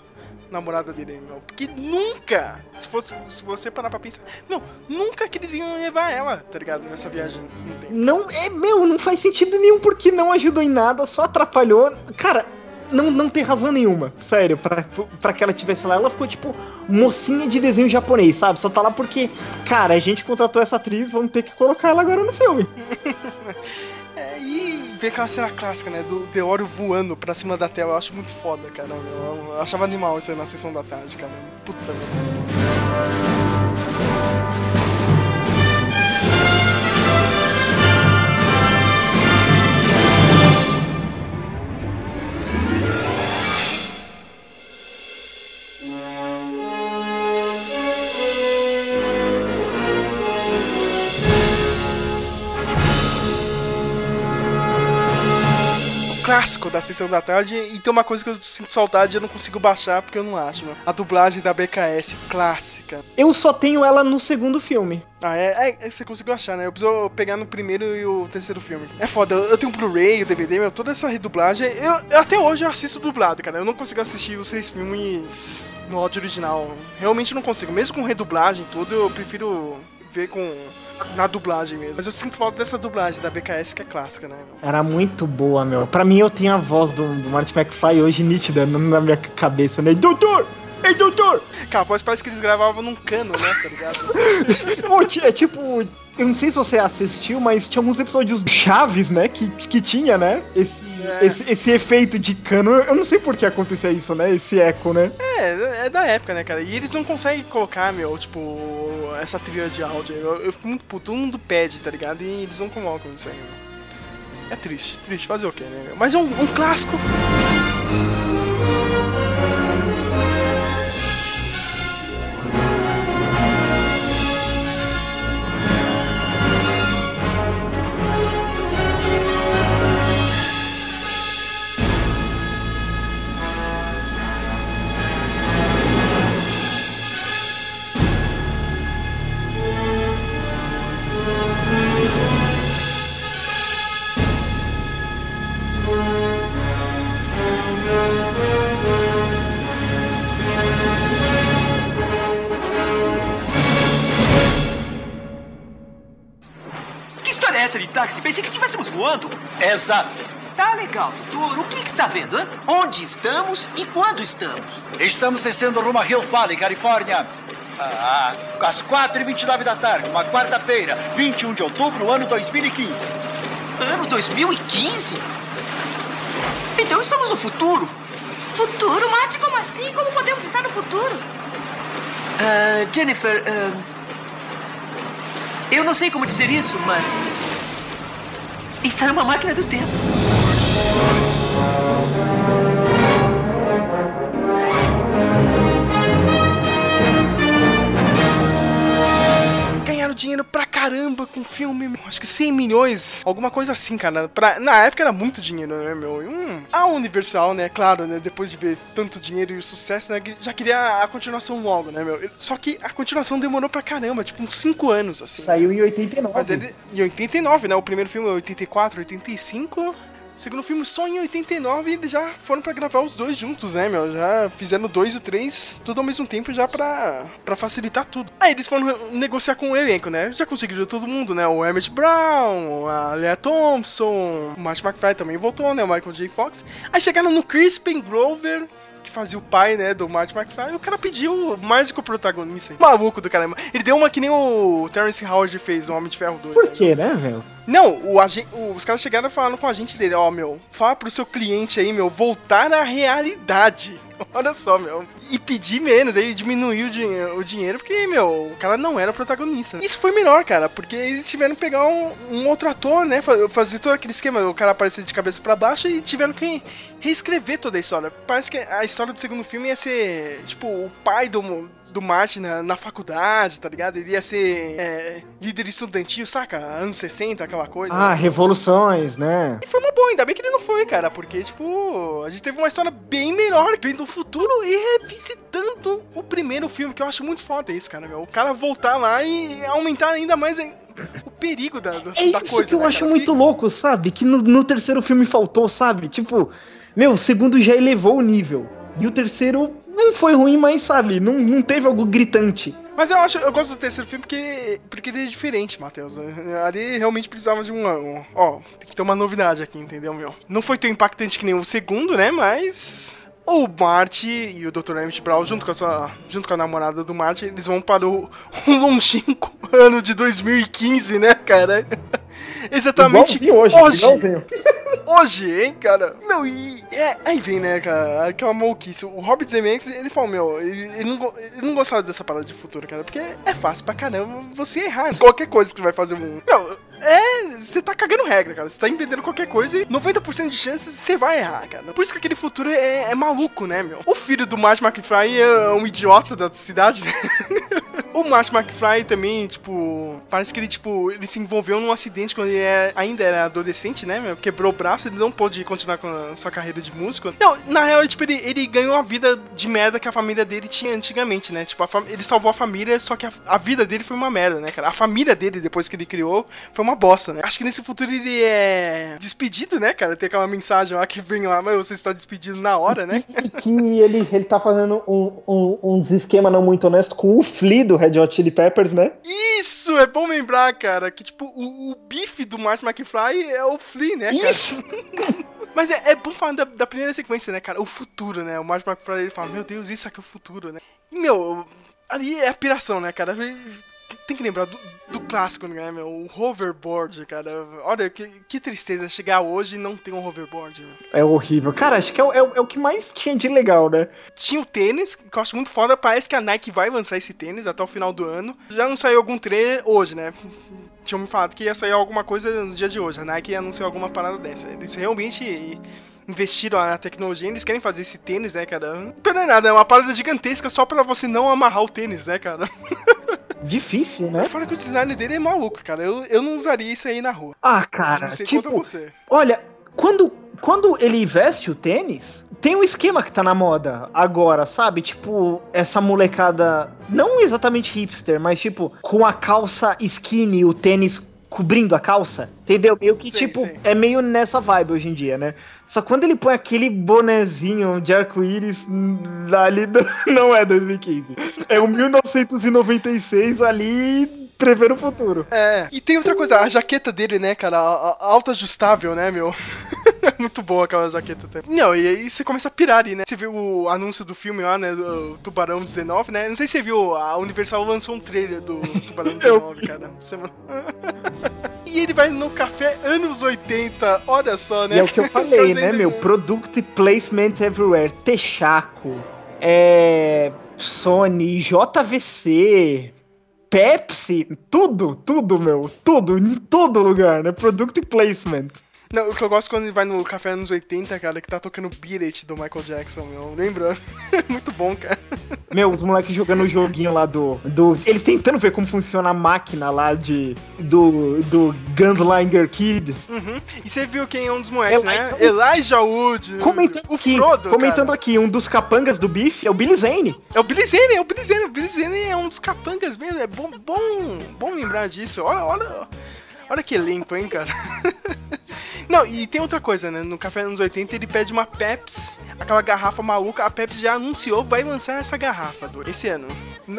namorada dele, meu. Porque nunca, se, fosse, se você parar pra pensar, não, nunca que eles iam levar ela, tá ligado? Nessa viagem tempo. Não, é, meu, não faz sentido nenhum porque não ajudou em nada, só atrapalhou. Cara, não, não tem razão nenhuma, sério, pra, pra que ela tivesse lá. Ela ficou tipo mocinha de desenho japonês, sabe? Só tá lá porque, cara, a gente contratou essa atriz, vamos ter que colocar ela agora no filme. *laughs* Ver aquela cena clássica, né? Do Deório voando pra cima da tela, eu acho muito foda, cara. Eu, eu achava animal isso aí na sessão da tarde, cara. Puta merda. Clássico da sessão da tarde e tem uma coisa que eu sinto saudade e eu não consigo baixar porque eu não acho, mano. A dublagem da BKS clássica. Eu só tenho ela no segundo filme. Ah, é, é, você conseguiu achar, né? Eu preciso pegar no primeiro e o terceiro filme. É foda, eu, eu tenho o Blu-ray, o DVD, meu, toda essa redublagem. Eu, eu- até hoje eu assisto dublado, cara. Eu não consigo assistir os seis filmes no áudio original. Realmente não consigo. Mesmo com redublagem e tudo, eu prefiro ver com. Na dublagem mesmo. Mas eu sinto falta dessa dublagem da BKS que é clássica, né? meu? Era muito boa, meu. Pra mim, eu tenho a voz do, do Martin McFly hoje nítida na minha cabeça, né? Doutor! Ei, doutor! Cara, a voz parece que eles gravavam num cano, né? Tá ligado? *laughs* Pô, é tipo. Eu não sei se você assistiu, mas tinha alguns episódios chaves, né? Que, que tinha, né? Esse, É. esse, esse efeito de cano. Eu não sei por que acontecia isso, né? Esse eco, né? É, é da época, né, cara? E eles não conseguem colocar, meu, tipo, essa trilha de áudio. Eu, eu fico muito puto, todo mundo pede, tá ligado? E eles não colocam isso aí, meu. É triste, triste, fazer o quê, né? meu? Mas é um, um clássico. Táxi. Pensei que estivéssemos voando. Exato. Tá legal, doutor. O que, que está vendo, hein? Onde estamos e quando estamos? Estamos descendo rumo a Hill Valley, Califórnia. Ah, às 4h29 da tarde, uma quarta-feira, 21 de outubro, ano 2015. Ano 2015? Então estamos no futuro. Futuro? Mate, como assim? Como podemos estar no futuro? Ah, Jennifer, ah, eu não sei como dizer isso, mas. Está numa máquina do tempo. Dinheiro pra caramba com filme, meu. acho que 100 milhões, alguma coisa assim, cara. Pra, na época era muito dinheiro, né, meu? Hum, a Universal, né, claro, né, depois de ver tanto dinheiro e o sucesso, né, já queria a continuação logo, né, meu? Só que a continuação demorou pra caramba, tipo uns 5 anos, assim. Saiu em 89. Mas ele, em 89, né, o primeiro filme é 84, 85... O segundo filme só em 89 e eles já foram pra gravar os dois juntos, né, meu? Já fizeram dois e três tudo ao mesmo tempo já pra, pra facilitar tudo. Aí eles foram negociar com o elenco, né? Já conseguiram todo mundo, né? O Emmett Brown, a Lea Thompson, o Martin McFly também voltou, né? O Michael J. Fox. Aí chegaram no Crispin Grover, fazia o pai, né, do Martin McFly, e o cara pediu mais do que o protagonista. hein? Maluco do caramba. Ele deu uma que nem o Terrence Howard fez no Homem de Ferro 2. Por né? quê, né, velho? Não, o agen- os caras chegaram falando com o agente dele, ó, meu, fala pro seu cliente aí, meu, voltar à realidade. *laughs* Olha só, meu. E pedir menos, aí diminuiu o, dinhe- o dinheiro, porque, meu, o cara não era o protagonista. Isso foi melhor, cara, porque eles tiveram que pegar um, um outro ator, né? fa- Fazer todo aquele esquema, o cara aparecer de cabeça pra baixo e tiveram que reescrever toda a história. Parece que a história do segundo filme ia ser, tipo, o pai do, do Martin na, na faculdade, tá ligado? Ele ia ser é, líder estudantil, saca? Anos 60, aquela coisa. Ah, revoluções, né? E foi uma boa, ainda bem que ele não foi, cara, porque, tipo, a gente teve uma história bem melhor, vendo o futuro e revisitando o primeiro filme, que eu acho muito foda isso, cara, meu. O cara voltar lá e aumentar ainda mais o perigo da, da, É da isso coisa. que eu né, acho cara? muito louco, sabe? Que no, no terceiro filme faltou, sabe? Tipo, meu, o segundo já elevou o nível. E o terceiro não foi ruim, mas, sabe, não, não teve algo gritante. Mas eu acho, eu gosto do terceiro filme porque, porque ele é diferente, Matheus. Ali realmente precisava de um, um- Ó, tem que ter uma novidade aqui, entendeu, meu? Não foi tão impactante que nem o segundo, né? Mas. O Marty e o Dr. Emmett Brown, junto com a sua, junto com a namorada do Marty, eles vão para o, o *laughs* longínquo ano de 2015, né, cara? *laughs* Exatamente hoje, hoje. *laughs* Hoje, hein, cara? Meu, e é, aí vem, né, cara, aquela maluquice. O Robert Zemeckis, ele falou, meu, ele, ele não, ele não gostava dessa parada de futuro, cara, porque é fácil pra caramba você errar qualquer coisa que você vai fazer um... Meu, é... Você tá cagando regra, cara. Você tá inventando qualquer coisa e 90% de chances você vai errar, cara. Por isso que aquele futuro é, é maluco, né, meu? O filho do Marty McFly é um idiota da cidade, né? *laughs* O Marty McFly também, tipo, parece que ele, tipo, ele se envolveu num acidente quando ele é- ainda era adolescente, né, meu? Quebrou o braço, ele não pôde continuar com a sua carreira de músico. Não, na real, tipo, ele, ele ganhou a vida de merda que a família dele tinha antigamente, né? Tipo, ele salvou a família, só que a, a vida dele foi uma merda, né, cara? A família dele, depois que ele criou, foi uma bosta, né? Acho que nesse futuro ele é despedido, né, cara? Tem aquela mensagem lá que vem lá, mas você está despedido na hora, né? E que ele, ele tá fazendo um, um, uns esquema não muito honesto com o Flea do Red Hot Chili Peppers, né? Isso, é bom lembrar, cara, que tipo, o, o bife do Martin McFly é o Flea, né, cara? Isso! *laughs* Mas é, é bom falar da, da primeira sequência, né, cara? O futuro, né? O Martin McFly, ele fala, meu Deus, isso aqui é o futuro, né? E, meu, ali é a piração, né, cara? Tem que lembrar do, do clássico, né, meu? O hoverboard, cara. Olha, que, que tristeza chegar hoje e não ter um hoverboard, meu. É horrível. Cara, acho que é, o- é é o que mais tinha de legal, né? Tinha o tênis, que eu acho muito foda. Parece que a Nike vai lançar esse tênis até o final do ano. Já não saiu algum trailer hoje, né? Tinham me falado que ia sair alguma coisa no dia de hoje. A Nike anunciou alguma parada dessa. Eles realmente investiram na tecnologia, eles querem fazer esse tênis, né, cara? Não perde nada, é uma parada gigantesca só pra você não amarrar o tênis, né, cara? *laughs* Difícil, né? Fora que o design dele é maluco, cara. Eu, eu não usaria isso aí na rua. Ah, cara, não sei tipo, quanto você. olha, quando, quando ele veste o tênis, tem um esquema que tá na moda agora, sabe? Tipo, essa molecada, não exatamente hipster, mas tipo, com a calça skinny, o tênis cobrindo a calça, entendeu? Meio que, Sei, tipo, sei. é meio nessa vibe hoje em dia, né? Só quando ele põe aquele bonezinho de arco-íris ali, *laughs* não é 2015. É o 1996 ali prever o futuro. É. E tem outra coisa, a jaqueta dele, né, cara, a- a- alta ajustável, né, meu? *laughs* Muito boa aquela jaqueta até. Não, e aí você começa a pirar ali, né? Você viu o anúncio do filme lá, né? Do Tubarão 19, né? Não sei se você viu, a Universal lançou um trailer do Tubarão *laughs* 19, cara. Você- *laughs* E ele vai no café anos 80, olha só, né? E é o que eu Os falei, né, meu? Product Placement Everywhere. Texaco, é, Sony, JVC, Pepsi, tudo, tudo, meu. Tudo, em todo lugar, né? Product Placement. Não, o que eu gosto quando ele vai no café anos 80, cara, que tá tocando Beat It do Michael Jackson, meu. Lembra? *laughs* Muito bom, cara. Meu, os moleques jogando o joguinho lá do, do. Eles tentando ver como funciona a máquina lá de. Do. Do Gunslinger Kid. Uhum. E você viu quem é um dos moleques, né? Elijah Elijah Wood. Comentando o aqui, Frodo, comentando cara. aqui, um dos capangas do Biff é o Billy Zane. É o Billy Zane, é o Billy Zane. O Billy Zane é um dos capangas mesmo. É bom, bom, bom lembrar disso. Olha, olha, olha que elenco, hein, cara. *laughs* Não, e tem outra coisa, né? No Café anos 80 ele pede uma Pepsi, aquela garrafa maluca. A Pepsi já anunciou, vai lançar essa garrafa do, esse ano.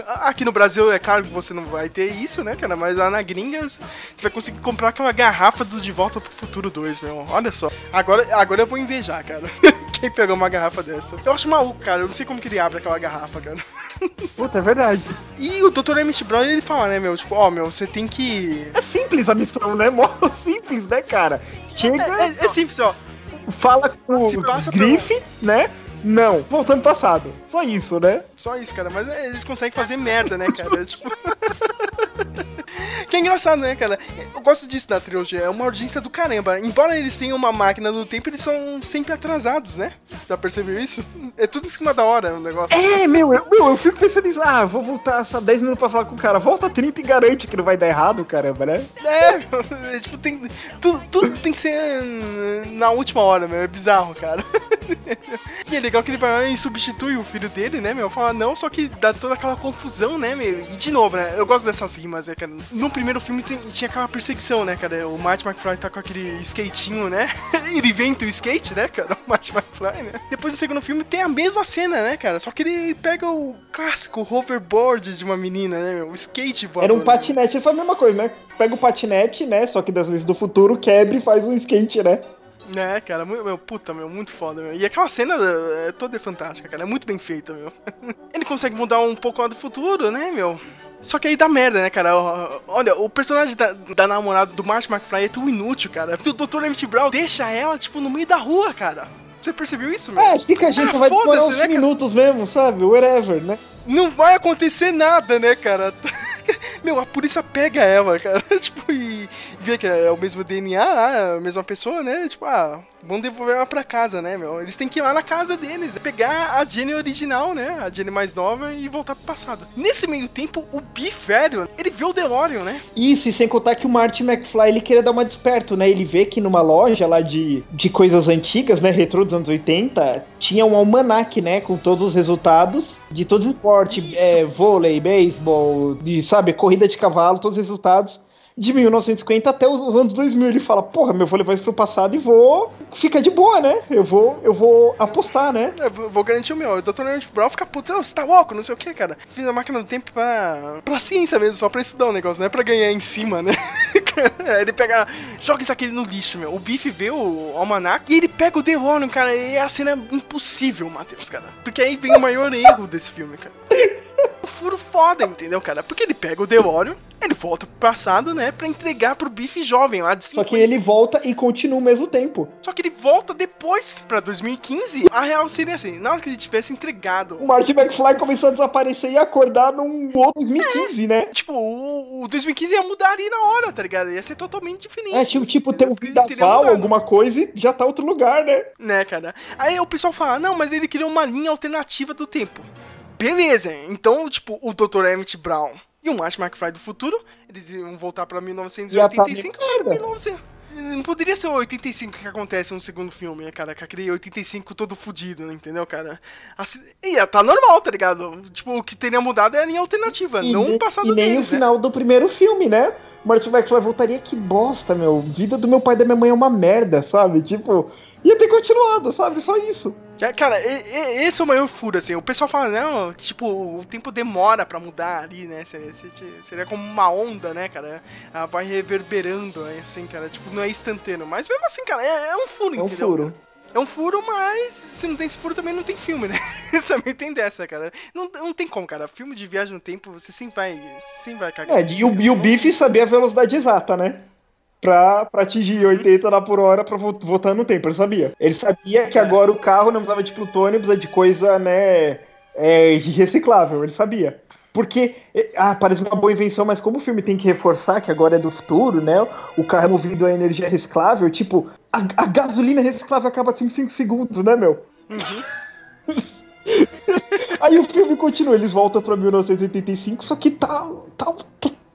Aqui no Brasil, é claro que você não vai ter isso, né, cara? Mas lá na Gringas, você vai conseguir comprar aquela garrafa do De Volta pro Futuro 2, meu. Olha só. Agora, agora eu vou invejar, cara. *laughs* Quem pegou uma garrafa dessa? Eu acho maluco, cara. Eu não sei como que ele abre aquela garrafa, cara. *laughs* Puta, é verdade. E o Dr. Emmett Brown, ele fala, né, meu? Tipo, ó, meu, você tem que... É simples a missão, né? *laughs* Mó simples, né, cara? Chega, É, é- é simples, ó. fala com Se o grife, né? Não, voltando pro passado. Só isso, né? Só isso, cara. Mas é, eles conseguem fazer merda, né, cara? *laughs* tipo... Que é engraçado, né, cara? Eu gosto disso da trilogia, é uma urgência do caramba. Embora eles tenham uma máquina do tempo, eles são sempre atrasados, né? Já percebeu isso? É tudo em cima da hora o negócio. É, meu, eu, meu, eu fico pensando nisso. Ah, vou voltar só 10 minutos pra falar com o cara. Volta 30 e garante que não vai dar errado, caramba, né? É, meu, *laughs* é, tipo, tem. Tudo, tudo tem que ser hum, na última hora, meu. É bizarro, cara. *laughs* E é legal que ele vai lá e substitui o filho dele, né, meu? Fala não, só que dá toda aquela confusão, né, meu? E de novo, né? Eu gosto dessas rimas, né, cara? No primeiro filme tem- tinha aquela perseguição, né, cara? O Marty McFly tá com aquele skatinho, né? *laughs* Ele inventa o skate, né, cara? O Marty McFly, né? Depois no segundo filme tem a mesma cena, né, cara? Só que ele pega o clássico hoverboard de uma menina, né? O skate Era um patinete, ele faz a mesma coisa, né? Pega o patinete, né? Só que das vezes do futuro, quebra e faz um skate, né? É, cara, meu, meu, puta, meu, muito foda, meu. E aquela cena é toda fantástica, cara, é muito bem feita, meu. *laughs* Ele consegue mudar um pouco lá do futuro, né, meu? Só que aí dá merda, né, cara? Olha, o personagem da, da namorada do Marty McFly é tão inútil, cara. Que o Dr. Emmett Brown deixa ela, tipo, no meio da rua, cara. Você percebeu isso, meu? É, fica a gente, Ah, só vai demorar uns né, minutos mesmo, sabe? Whatever, né? Não vai acontecer nada, né, cara? *laughs* Meu, a polícia pega ela, cara. *laughs* tipo, e vê que é o mesmo DNA, a mesma pessoa, né? Tipo, ah, vão devolver ela pra casa, né, meu? Eles têm que ir lá na casa deles, pegar a Jenny original, né? A Jenny mais nova e voltar pro passado. Nesse meio tempo, o Biff, velho, ele vê o DeLorean, né? Isso, e sem contar que o Marty McFly, ele queria dar uma desperto, né? Ele vê que numa loja lá de, de coisas antigas, né? Retrô dos anos 80, tinha um almanac, né? Com todos os resultados de todos os esportes. É, vôlei, beisebol, de, sabe, corrida de cavalo, todos os resultados. De 1950 até os, os anos 2000, ele fala, porra, meu, vou levar isso pro passado e vou ficar de boa, né? Eu vou, eu vou apostar, né? Eu vou- vou garantir o meu. O Dr. Emmett Brown fica puto. "Não, Você tá louco? Não sei o que, cara. Fiz a máquina do tempo pra... Pra ciência mesmo, só pra estudar o negócio, não é pra ganhar em cima, né? Aí *laughs* ele pega... Joga isso aqui no lixo, meu. O Biff vê o almanac e ele pega o DeLorean, cara. E a cena é impossível, Matheus, cara. Porque aí vem o maior erro desse filme, cara. *laughs* Furo foda, entendeu, cara? Porque ele pega o DeLorean, ele volta pro passado, né? Pra entregar pro Biff jovem lá de Só 50. que ele volta e continua ao mesmo tempo. Só que ele volta depois, pra 2015. A real seria assim, na hora que ele tivesse entregado. O Marty McFly começou a desaparecer e acordar num outro 2015, né? Tipo, o, o 2015 ia mudar ali na hora, tá ligado? Ia ser totalmente diferente. É, tipo, tipo ter um mudado. alguma coisa e já tá outro lugar, né? Né, cara? Aí o pessoal fala, não, mas ele criou uma linha alternativa do tempo. Beleza, então, tipo, o Dr. Emmett Brown e o Marty McFly do futuro, eles iam voltar pra 1985, Já tá só que merda. 1900... Não poderia ser o 85 que acontece no segundo filme, né, cara? Com aquele 85 todo fudido, né, entendeu, cara? Assim, ia tá normal, tá ligado? Tipo, o que teria mudado é a linha alternativa, E, não o passado e nem deles, o final do primeiro filme, né? Marty McFly voltaria, que bosta, meu. Vida do meu pai e da minha mãe é uma merda, sabe? Tipo, Ia ter continuado, sabe? Só isso. É, Cara, e- e- esse é o maior furo, assim. O pessoal fala, não, tipo, o tempo demora pra mudar ali, né? Seria, seria- como uma onda, né, cara? Ela vai reverberando, aí, assim, cara. Tipo, não é instantâneo. Mas mesmo assim, cara, é, é um furo, É um entendeu? furo. É um furo, mas se não tem esse furo também não tem filme, né? *laughs* também tem dessa, cara. Não, não tem como, cara. Filme de viagem no tempo, você sempre vai, sempre vai cagar. É, e o, e o Biff sabia a velocidade exata, né? Pra, pra atingir 80 lá por hora pra vo- voltar no tempo, ele sabia. Ele sabia que agora o carro não precisava de plutônio, precisa de coisa, né, é, reciclável, ele sabia. Porque, é, ah, parece uma boa invenção, mas como o filme tem que reforçar que agora é do futuro, né, o carro é movido a energia reciclável, tipo, a, a gasolina reciclável acaba em 5 segundos, né, meu? *laughs* Aí o filme continua, eles voltam pra 1985, só que tá, tá,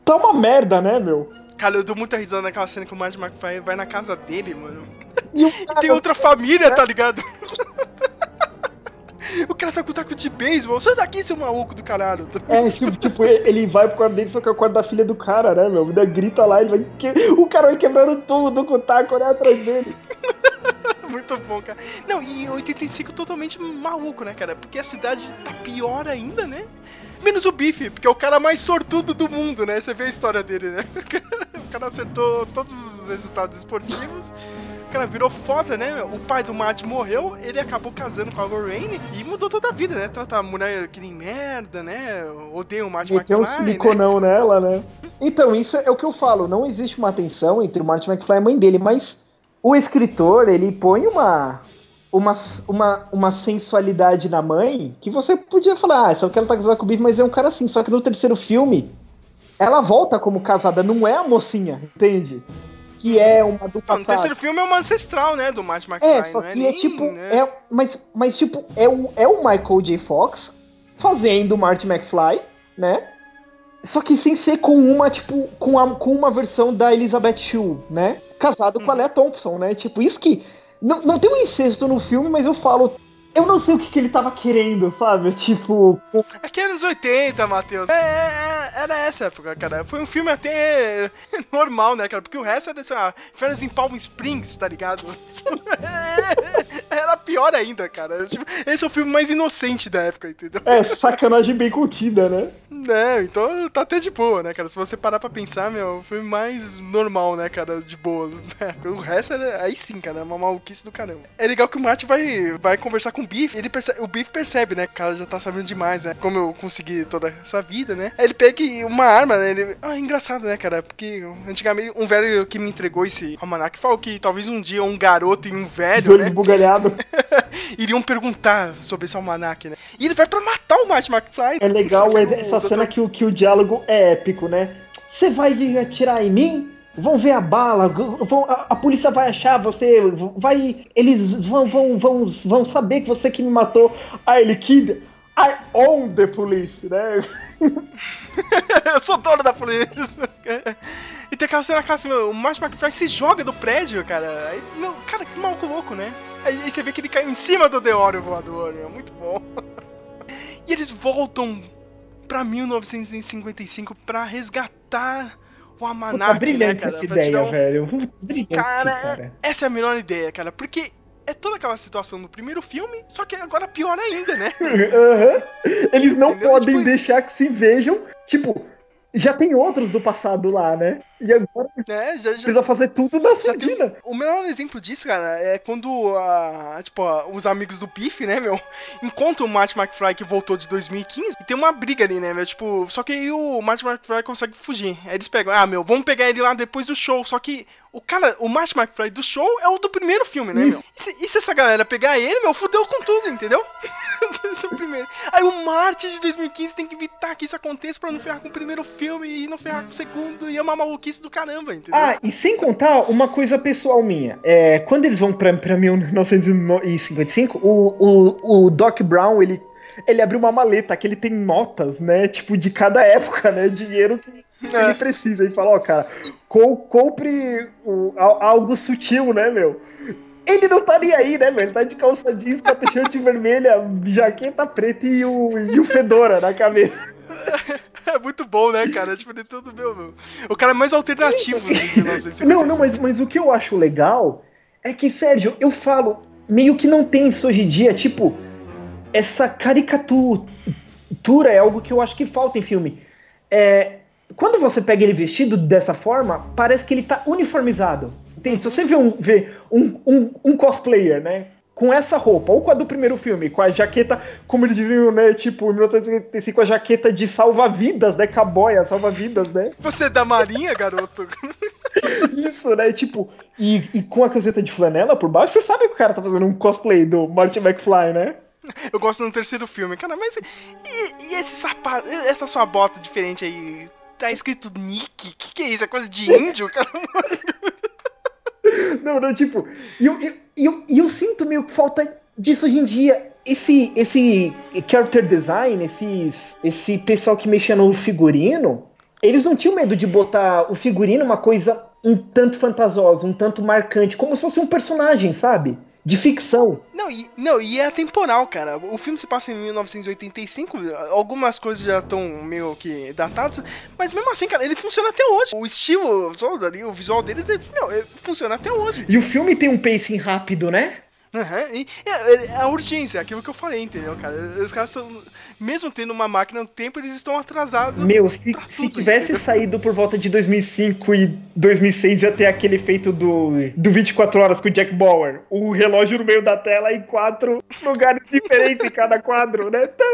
tá uma merda, né, meu? Cara, eu dou muita risada naquela cena que o Marty McFly vai na casa dele, mano. *laughs* E E tem outra família, tá ligado? *laughs* o cara tá com o taco de beisebol. Sai daqui, seu maluco do caralho. É, tipo, tipo, ele vai pro quarto dele, só que é o quarto da filha do cara, né, meu? Ainda grita lá, ele vai. que- O cara vai quebrando tudo com o taco, né, atrás dele. *laughs* Muito bom, cara. Não, e 85 totalmente maluco, né, cara? Porque a cidade tá pior ainda, né? Menos o Biff, porque é o cara mais sortudo do mundo, né? Você vê a história dele, né? *laughs* O cara acertou todos os resultados esportivos. O cara virou foda, né? O pai do Matt morreu, ele acabou casando com a Lorraine e mudou toda a vida, né? Trata a mulher que nem merda, né? Odeia o Matt Meteu um McFly, né? siliconão nela, né? Então, isso é o que eu falo. Não existe uma tensão entre o Martin McFly e a mãe dele, mas o escritor, ele põe uma. Uma, uma, uma sensualidade na mãe que você podia falar, ah, só que ela tá casada com o Biff, mas é um cara assim. Só que no terceiro filme, ela volta como casada, não é a mocinha, entende? Que é uma do passado. no terceiro filme é uma ancestral, né? Do Matt McFly. É, só que é, nem, tipo. né? É, mas, mas, tipo, é o, é o Michael J. Fox fazendo o Marty McFly, né? Só que sem ser com uma, tipo, com, a, com uma versão da Elizabeth Shue, né? Casado com a Lea Thompson, né? Tipo, isso que. Não, não tem um incesto no filme, mas eu falo. Eu não sei o que, que ele tava querendo, sabe? *laughs* Tipo. Aqui é anos 80, Matheus. É, é, é, era essa época, cara. Foi um filme até *laughs* normal, né, cara? Porque o resto era, sei lá, férias em Palm Springs, tá ligado? *laughs* era pior ainda, cara. Tipo, esse é o filme mais inocente da época, entendeu? É, sacanagem bem contida, né? É, então tá até de boa, né, cara? Se você parar pra pensar, meu, foi mais normal, né, cara, de boa. né? O resto, era, aí sim, cara, é uma maluquice do caramba. É legal que o Marty vai, vai conversar com o Biff, ele percebe, o Biff percebe, né, que o cara já tá sabendo demais, né, como eu consegui toda essa vida, né. Aí ele pega uma arma, né, ele... Ah, engraçado, né, cara, porque antigamente um velho que me entregou esse almanac falou que talvez um dia um garoto e um velho, olho né, esbugalhado. *laughs* iriam perguntar sobre esse almanac, né. E ele vai pra matar o Marty McFly. É legal o essa cena que o, que o diálogo é épico, né? Você vai atirar em mim? Vão ver a bala, vão, a, a polícia vai achar você, vai. Eles vão, vão, vão, vão saber que você que me matou. Aí ele, kid, I own the police, né? *laughs* eu sou dono da polícia. E tem aquela cena meu, o Marty McFly se joga do prédio, cara. Meu, cara, que maluco louco, né? Aí, você vê que ele caiu em cima do Deório voador, meu, muito bom. *laughs* E eles voltam pra 1955 pra resgatar o almanac, Puta, né, brilhante cara? essa ideia, um- velho. Brilhante, Cara, cara. essa é a melhor ideia, cara, porque é toda aquela situação do primeiro filme, só que agora pior ainda, né? *laughs* Aham. Eles não Entendeu? podem Tipo- deixar que se vejam. Tipo, já tem outros do passado lá, né? E agora É, já, já, precisa fazer tudo na tem- surdina. O melhor exemplo disso, cara, é quando a, tipo, a- os amigos do Biff, né, meu, *laughs* encontram o Marty McFly que voltou de 2015 e tem uma briga ali, né, meu, tipo, só que aí o Marty McFly consegue fugir. Aí eles pegam, ah, meu, vamos pegar ele lá depois do show, só que o cara, o Marty McFly do show é o do primeiro filme, né, Isso. meu? E se, e se essa galera pegar ele, meu, fudeu com tudo, entendeu? *laughs* Esse é o primeiro. Aí o Marty de 2015 tem que evitar que isso aconteça pra não ferrar com o primeiro filme e não ferrar com o segundo, e é uma maluquice do caramba, entendeu? Ah, e sem contar uma coisa pessoal minha. É, quando eles vão pra, pra 1955, o, o, o Doc Brown, ele, ele abriu uma maleta que ele tem notas, né? Tipo, de cada época, né? Dinheiro que *laughs* É. ele precisa. E fala, ó, cara, co- compre o- al- algo sutil, né, meu? Ele não tá nem aí, né, meu? Ele tá de calça jeans, com a t-shirt *laughs* vermelha, jaqueta preta e o, e o Fedora na cabeça. *laughs* É muito bom, né, cara? Tipo, de tudo, meu, meu. O cara é mais alternativo de *laughs* 1955. Não, não, mas, mas o que eu acho legal É que, Sérgio, eu falo, meio que não tem isso hoje em dia, tipo, essa caricatura é algo que eu acho que falta em filme. É, quando você pega ele vestido dessa forma, parece que ele tá uniformizado. Entende? Se você vê um, vê um, um, um cosplayer, né? Com essa roupa, ou com a do primeiro filme, com a jaqueta, como eles diziam, né? Tipo, em 1955, com a jaqueta de salva-vidas, né? Caboia, salva-vidas, né? Você é da marinha, garoto? *laughs* Isso, né? Tipo, e, e com a camiseta de flanela por baixo, você sabe que o cara tá fazendo um cosplay do Martin McFly, né? Eu gosto no terceiro filme, cara, mas e, e esse sapato, essa sua bota diferente aí? Tá escrito Nick? Que que é isso? É coisa de índio, cara? *laughs* *laughs* Não, não, tipo, e eu, eu, eu, eu sinto meio que falta disso hoje em dia. Esse, esse character design, esses, esse pessoal que mexia no figurino, eles não tinham medo de botar o figurino uma coisa um tanto fantasiosa, um tanto marcante, como se fosse um personagem, sabe? De ficção. Não e, não, e é atemporal, cara. O filme se passa em 1985, algumas coisas já estão meio que datadas, mas mesmo assim, cara, ele funciona até hoje. O estilo todo ali, o visual deles, ele, não, ele funciona até hoje. E o filme tem um pacing rápido, né? Uhum, e é, é a urgência, aquilo que eu falei, entendeu, cara? Os caras estão, mesmo tendo uma máquina no tempo, eles estão atrasados. Meu, se, Tá se tivesse entendeu? saído por volta de 2005 e 2006, ia ter aquele feito do, do 24 horas com o Jack Bauer. O relógio no meio da tela e quatro lugares *laughs* diferentes em cada quadro, né? Tá.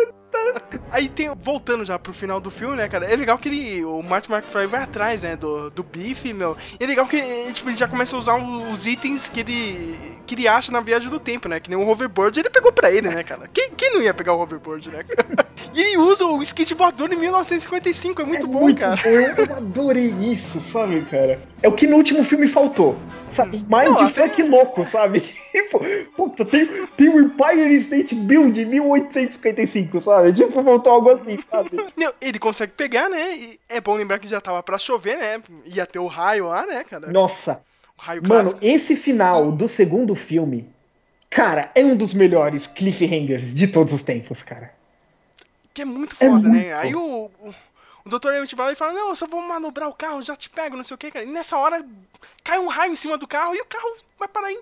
Aí tem, voltando já pro final do filme, né, cara? É legal que ele, o Martin McFly vai atrás, né, do, do bife, meu. E é legal que eh, tipo, ele já começa a usar os itens que ele, que ele acha na viagem do tempo, né? Que nem o hoverboard, ele pegou pra ele, né, cara? Quem, quem não ia pegar o hoverboard, né? *laughs* e ele usa o skate voador em 1955, é muito É bom, muito cara. bom, Eu adorei isso, sabe, cara? É o que no último filme faltou. Sabe? Mindfuck louco, sabe? *laughs* Tipo, puta, tem, tem o Empire State Build 1855, sabe? Tipo, faltou algo assim, sabe? *laughs* Não, ele consegue pegar, né? E é bom lembrar que já tava pra chover, né? Ia ter o raio lá, né, cara? Nossa, O raio mano, clássico. esse final do segundo filme, cara, é um dos melhores cliffhangers de todos os tempos, cara. Que é muito É foda, né? muito. Aí o, o, o Dr. Emmett e fala, não, eu só vou manobrar o carro, já te pego, não sei o que, cara. E nessa hora cai um raio em cima do carro e o carro vai parar em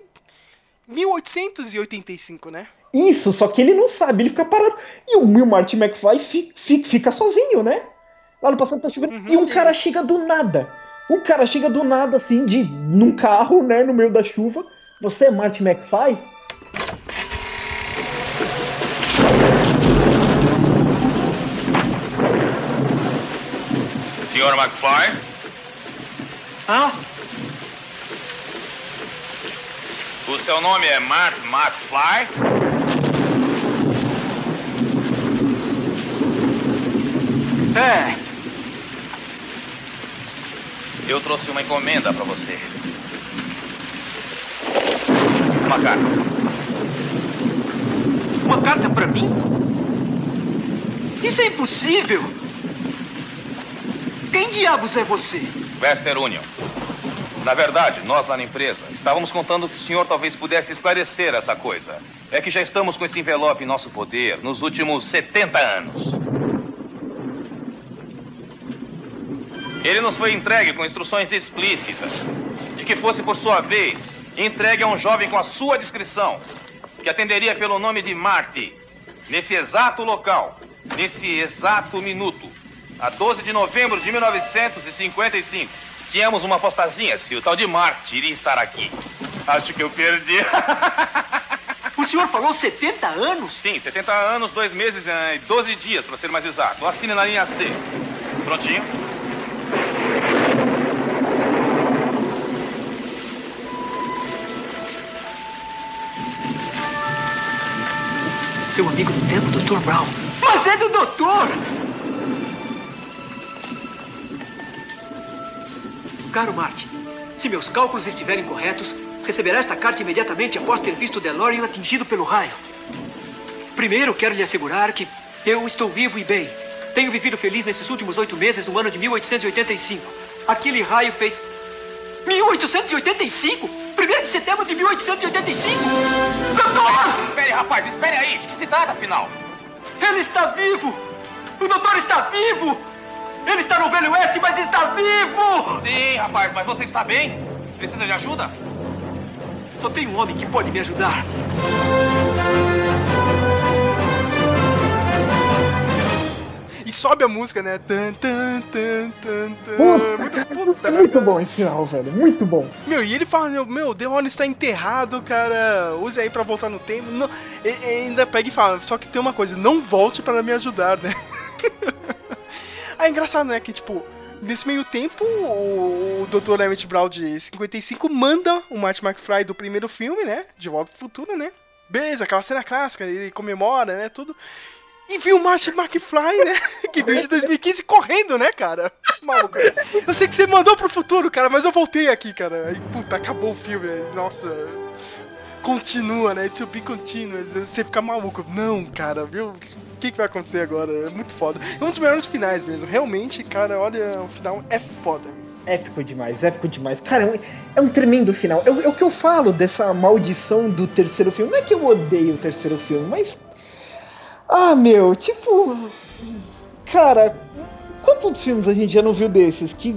1885, né? Isso, só que ele não sabe, ele fica parado. E o Will Martin McFly fi- fi- fica sozinho, né? Lá no passado tá chovendo. Uhum. E um cara chega do nada. Um cara chega do nada, assim, de num carro, né, no meio da chuva. Você é Martin McFly? Senhor McFly? Hã? O seu nome é Mark McFly? É. Eu trouxe uma encomenda para você. Uma carta. Uma carta pra mim? Isso é impossível! Quem diabos é você? Western Union. Na verdade, nós lá na empresa estávamos contando que o senhor talvez pudesse esclarecer essa coisa. É que já estamos com esse envelope em nosso poder nos últimos 70 anos. Ele nos foi entregue com instruções explícitas de que fosse, por sua vez, entregue a um jovem com a sua descrição, que atenderia pelo nome de Marty, nesse exato local, nesse exato minuto, a 12 de novembro de 1955. Tínhamos uma postazinha se o tal de Marty iria estar aqui. Acho que eu perdi. *laughs* O senhor falou 70 anos? Sim, 70 anos, 2 meses eh, e 12 dias, para ser mais exato. Assine na linha 6. Prontinho? Seu amigo do tempo, Dr. Brown. Mas é do doutor! Caro se meus cálculos estiverem corretos, receberá esta carta imediatamente após ter visto DeLorean atingido pelo raio. Primeiro, quero lhe assegurar que eu estou vivo e bem. Tenho vivido feliz nesses últimos oito meses no ano de 1885. Aquele raio fez. 1885? 1 de setembro de 1885? Doutor! Espere, rapaz, espere aí. De que se trata, afinal? Ele está vivo! O doutor está vivo! Ele está no Velho Oeste, mas está vivo! Sim, rapaz, mas você está bem? Precisa de ajuda? Só tem um homem que pode me ajudar. E sobe a música, né? Tan, tan, tan, tan, tan. Puta, cara, é muito bom esse final, velho. Muito bom. Meu, e ele fala, meu, meu, Deone está enterrado, cara. Use aí pra voltar no tempo. Não, e, e ainda pega e fala, só que tem uma coisa, não volte para me ajudar, né? *laughs* aí é engraçado, né? Que tipo, nesse meio tempo, o, Dr. Emmett Brown de 55 manda o Marty McFly do primeiro filme, né? De Volta pro Futuro, né? Beleza, aquela cena clássica, ele comemora, né? Tudo. E viu o Marty McFly, né? *laughs* Que veio de 2015 correndo, né, cara? Maluco. Eu sei que você mandou pro futuro, cara, mas eu voltei aqui, cara. Aí, puta, acabou o filme. Nossa. Continua, né? To be continuous. Você fica maluco. Não, cara, viu? O que, que vai acontecer agora? É muito foda. É um dos melhores finais mesmo. Realmente, cara, olha, o final é foda. Épico demais, épico demais. Cara, é um, é um tremendo final. É, o- é o que eu falo dessa maldição do terceiro filme. Não é que eu odeio o terceiro filme, mas. Ah, meu, tipo. Cara, quantos filmes a gente já não viu desses que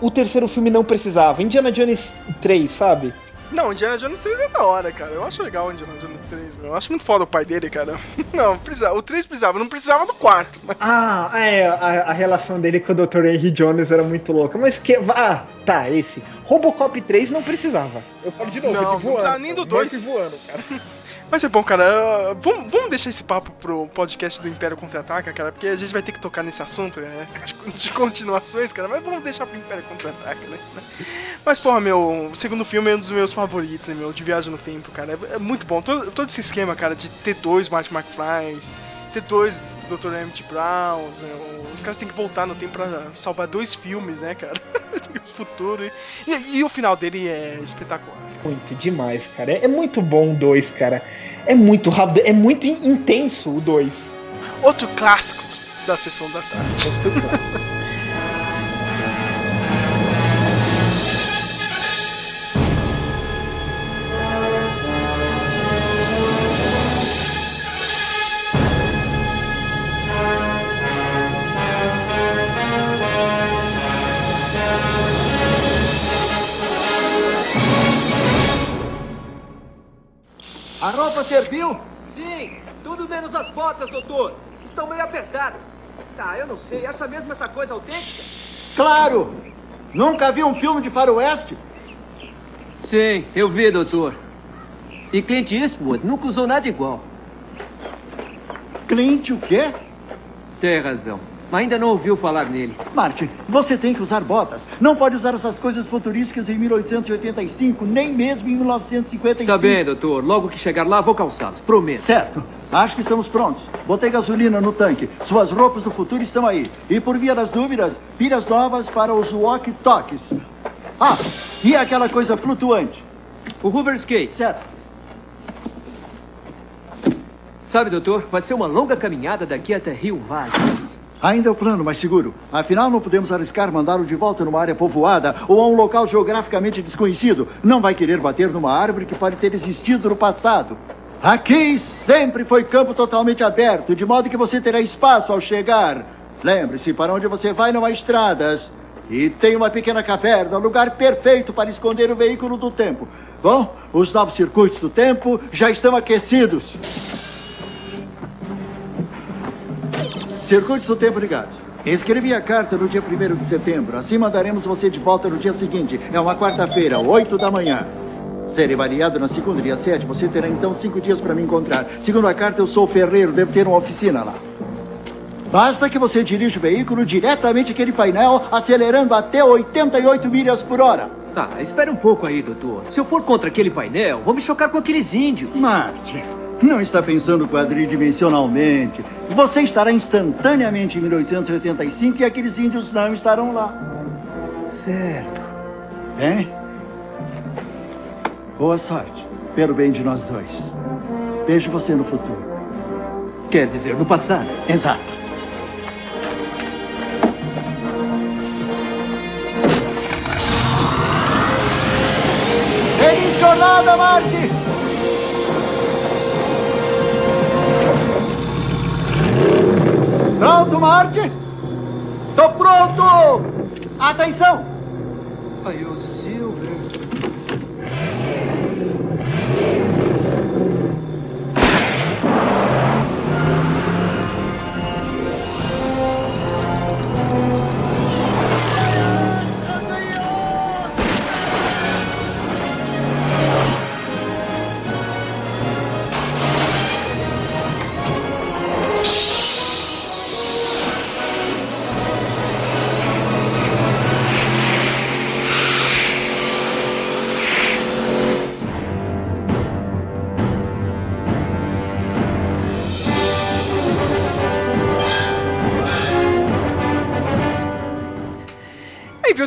o terceiro filme não precisava? Indiana Jones 3, sabe? Não, Indiana Jones 3 é da hora, cara. Eu acho legal o Indiana Jones 3, meu. Eu acho muito foda o pai dele, cara. *laughs* Não, precisava. O 3 precisava, não precisava do quarto. Mas... Ah, é, a, a relação dele com o Dr. Henry Jones era muito louca. Mas que. Ah, tá, esse. Robocop 3 não precisava. Eu falo de novo, Não, ele não voando. precisava nem do cara, dois. Morte voando, cara. *laughs* Mas é bom, cara. Vamos, vamos deixar esse papo pro podcast do Império Contra-Ataca, cara, porque a gente vai ter que tocar nesse assunto, né? *laughs* De, continuações, cara. Mas vamos deixar pro Império Contra-Ataca, né? Mas, porra, meu, o segundo filme é um dos meus favoritos, né, meu? De Viagem no Tempo, cara. É, é muito bom. Todo, todo esse esquema, cara, de ter dois Marty McFlys, ter dois Dr. Emmett Browns, né, os caras têm que voltar no tempo pra salvar dois filmes, né, cara? *laughs* o futuro. E, e o final dele é espetacular. Muito demais, cara. É, é muito bom o 2, cara. É muito rápido, é muito in- intenso o 2. Outro clássico da sessão da tarde. *laughs* A roupa serviu? Sim, tudo menos as botas, doutor. Estão meio apertadas. Ah, eu não sei. Acha mesmo essa coisa autêntica? Claro! Nunca vi um filme de faroeste? Sim, eu vi, doutor. E Clint Eastwood nunca usou nada igual. Clint o quê? Tem razão. Ainda não ouviu falar nele. Martin, você tem que usar botas. Não pode usar essas coisas futurísticas em 1885, nem mesmo em 1955. Tá bem, doutor. Logo que chegar lá, vou calçá-los. Prometo. Certo. Acho que estamos prontos. Botei gasolina no tanque. Suas roupas do futuro estão aí. E por via das dúvidas, pilhas novas para os walkie-talkies. Ah, e aquela coisa flutuante? O Hoover Skate. Certo. Sabe, doutor, vai ser uma longa caminhada daqui até Rio Vale. Ainda é o plano mais seguro. Afinal, não podemos arriscar mandá-lo de volta numa área povoada ou a um local geograficamente desconhecido. Não vai querer bater numa árvore que pode ter existido no passado. Aqui sempre foi campo totalmente aberto, de modo que você terá espaço ao chegar. Lembre-se, para onde você vai não há estradas. E tem uma pequena caverna, lugar perfeito para esconder o veículo do tempo. Bom, os novos circuitos do tempo já estão aquecidos. Circuitos do tempo ligados. Escrevi a carta no dia 1 de setembro. Assim mandaremos você de volta no dia seguinte. É uma quarta-feira, 8 da manhã. Serei variado na segunda, dia 7. Você terá então cinco dias para me encontrar. Segundo a carta, eu sou ferreiro, devo ter uma oficina lá. Basta que você dirija o veículo diretamente àquele painel, acelerando até 88 milhas por hora. Tá, espere um pouco aí, doutor. Se eu for contra aquele painel, vou me chocar com aqueles índios. Marte, não está pensando quadridimensionalmente. Você estará instantaneamente em 1885 e aqueles índios não estarão lá. Certo. Hein? Boa sorte. Pelo bem de nós dois. Vejo você no futuro. Quer dizer, no passado. Exato. Feliz jornada, Marte! Pronto, Marte? Tô pronto! Atenção! Aí, o Silver.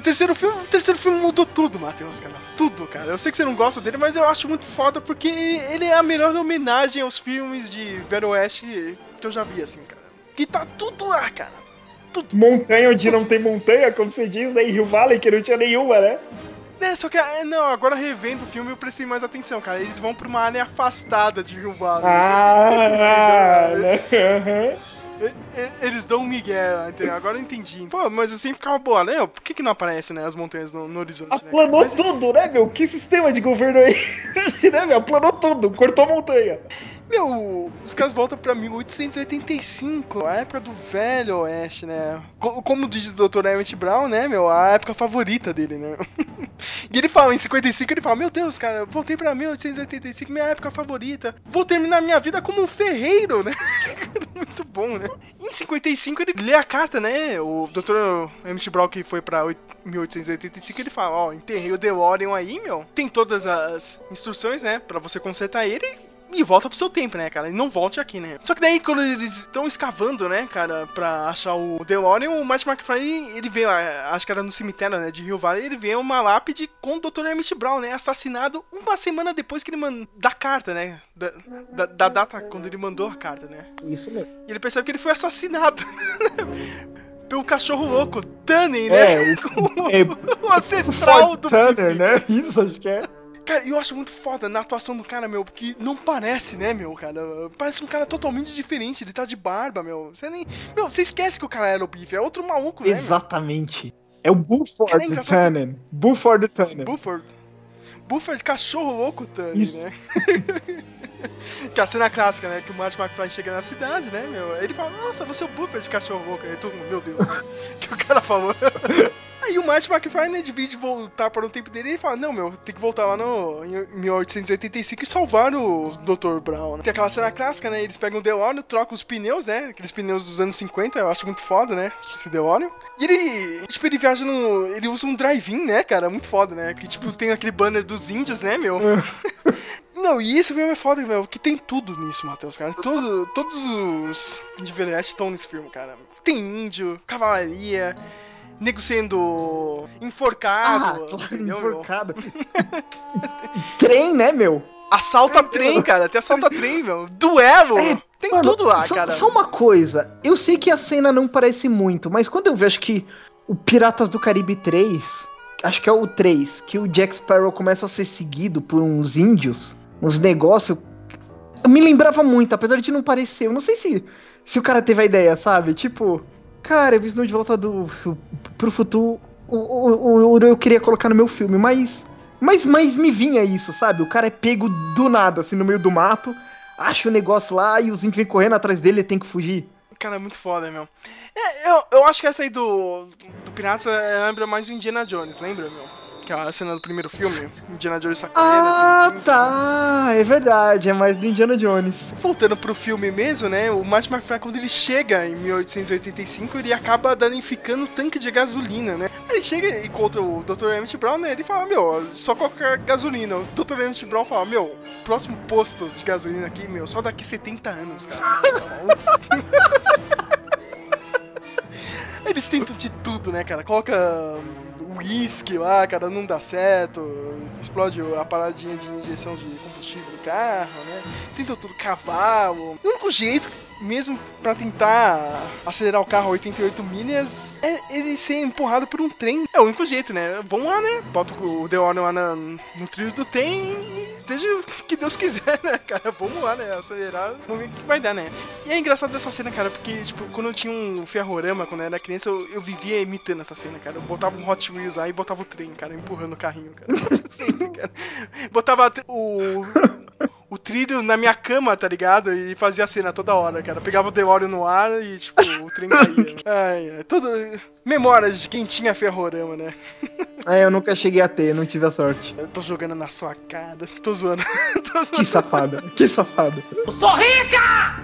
Terceiro filme, o terceiro filme mudou tudo, Matheus, cara. Tudo, cara. Eu sei que você não gosta dele, mas eu acho muito foda porque ele é a melhor homenagem aos filmes de Velho Oeste que eu já vi, assim, cara. Que tá tudo lá, cara. Montanha onde não tem montanha, como você diz, né? Em Rio Valley, que não tinha nenhuma, né? É, só que, é, não, agora revendo o filme eu prestei mais atenção, cara. Eles vão pra uma área afastada de Rio Valley. Ah, *laughs* né? Eles dão um migué, entendeu? Agora eu entendi. Pô, mas sempre ficava boa, né? Por que, que não aparece, né, as montanhas no, no horizonte, né? Aplanou tudo, né, meu? Que sistema de governo é esse, *laughs* né, meu? Aplanou tudo, cortou a montanha. Meu, os caras voltam pra 1885, a época do velho oeste, né? Co- Como diz o Dr. Emmett Brown, né, meu? A época favorita dele, né? *laughs* E ele fala, em 55, ele fala, meu Deus, cara, voltei pra 1885, minha época favorita. Vou terminar minha vida como um ferreiro, né? *laughs* Muito bom, né? Em 55, ele lê a carta, né? O Dr. Emmett Brown, que foi pra oit- 1885, ele fala, ó, enterrei o DeLorean aí, meu. Tem todas as instruções, né, pra você consertar ele e volta pro seu tempo, né, cara? E não volte aqui, né? Só que daí, quando eles estão escavando, né, cara, pra achar o DeLorean, o Marty McFly, ele vê, ah, acho que era no cemitério, né, de Rio Valley, ele vê uma lápide com o Dr. Emmett Brown, né, assassinado uma semana depois que ele mandou, da carta, né, da, da, da data quando ele mandou a carta, né. Isso mesmo. E ele percebe que ele foi assassinado. *laughs* Pelo cachorro louco, Tannen, né? É, o, *laughs* é, o ancestral Ford do Turner, né? Isso, acho que é. Cara, eu acho muito foda na atuação do cara, meu, porque não parece, né, meu, cara? Parece um cara totalmente diferente, ele tá de barba, meu. Você nem. Meu, você esquece que o cara era o Biff, é outro maluco, né? meu? Exatamente. É o Cara, é Tannen. Buford Tannen. Buford. Buford, cachorro louco, Tani, Isso. né? *laughs* que é a cena clássica, né? Que o Marty McFly chega na cidade, né, meu? Ele fala, nossa, você é o Buford, cachorro louco. Aí todo mundo, meu Deus, *laughs* que o cara falou. *laughs* Aí o Marty McFly, né, de vez de voltar para o tempo dele, ele fala, não, meu, tem que voltar lá no em 1885 e salvar o Dr. Brown. né? Tem aquela cena clássica, né, eles pegam o DeLorean, trocam os pneus, né, aqueles pneus dos anos 50, eu acho muito foda, né, esse DeLorean. E ele, tipo, ele viaja no... ele usa um drive-in, né, cara, muito foda, né, que, tipo, tem aquele banner dos índios, né, meu. *laughs* Não, e esse filme é foda, meu, que tem tudo nisso, Matheus, cara. Todo, todos os de estão nesse filme, cara. Tem índio, cavalaria, nego sendo enforcado, Ah, claro, entendeu, enforcado. *laughs* Trem, né, meu? Assalta trem, cara, tem assalta trem, meu. Duelo, tem Mano, tudo lá, só, cara. Só uma coisa, eu sei que a cena não parece muito, mas quando eu vejo que o Piratas do Caribe 3, acho que é o 3, que o Jack Sparrow começa a ser seguido por uns índios, uns negócios, me lembrava muito, apesar de não parecer. Eu não sei se, se o cara teve a ideia, sabe? Tipo, cara, eu vi de volta do, pro futuro, o, o, o, eu queria colocar no meu filme, mas, mas, mas me vinha isso, sabe? O cara é pego do nada, assim, no meio do mato, acha o negócio lá e os índios vêm correndo atrás dele e tem que fugir. Cara, é muito foda, meu. É, eu, eu acho que essa aí do, do Piratas lembra mais do Indiana Jones, lembra, meu? Que é a cena do primeiro filme, Indiana Jones sacaneira. Ah, tá, é verdade, é mais do Indiana Jones. Voltando pro filme mesmo, né? O Marty McFly, quando ele chega em 1885, ele acaba danificando o tanque de gasolina, né? Aí ele chega e encontra o Dr. Emmett Brown, né? Ele fala, meu, só colocar gasolina. O Dr. Emmett Brown fala, meu, próximo posto de gasolina aqui, meu, só daqui 70 anos, cara. *laughs* Eles tentam de tudo, né, cara? Coloca uísque lá, cara, não dá certo. Explode a paradinha de injeção de combustível do carro, né? Tentam tudo, cavalo. O único jeito, mesmo pra tentar acelerar o carro a 88 milhas, é ele ser empurrado por um trem. É o único jeito, né? Vamos lá, né? Bota o DeLorean lá no trilho do trem e seja o que Deus quiser, *laughs* né, cara? Vamos lá, né? Acelerar, vamos ver o que vai dar, né? E é engraçado essa cena, cara, porque, tipo, quando eu tinha um ferrorama, quando eu era criança, eu, eu vivia imitando essa cena, cara. Eu botava um Hot Wheels lá e botava o trem, cara, empurrando o carrinho, cara. *laughs* Sempre, cara. Botava o, o trilho na minha cama, tá ligado? E fazia a cena toda hora, cara. Pegava o DeLorean no ar e, tipo, o trem caía. *laughs* Ai, ai. Tudo... Memórias de quem tinha ferrorama, né? *laughs* É, eu nunca cheguei a ter, não tive a sorte. Eu tô jogando na sua cara. *laughs* Tô zoando. tô zoando. Que safada, que safada. Eu sou rica!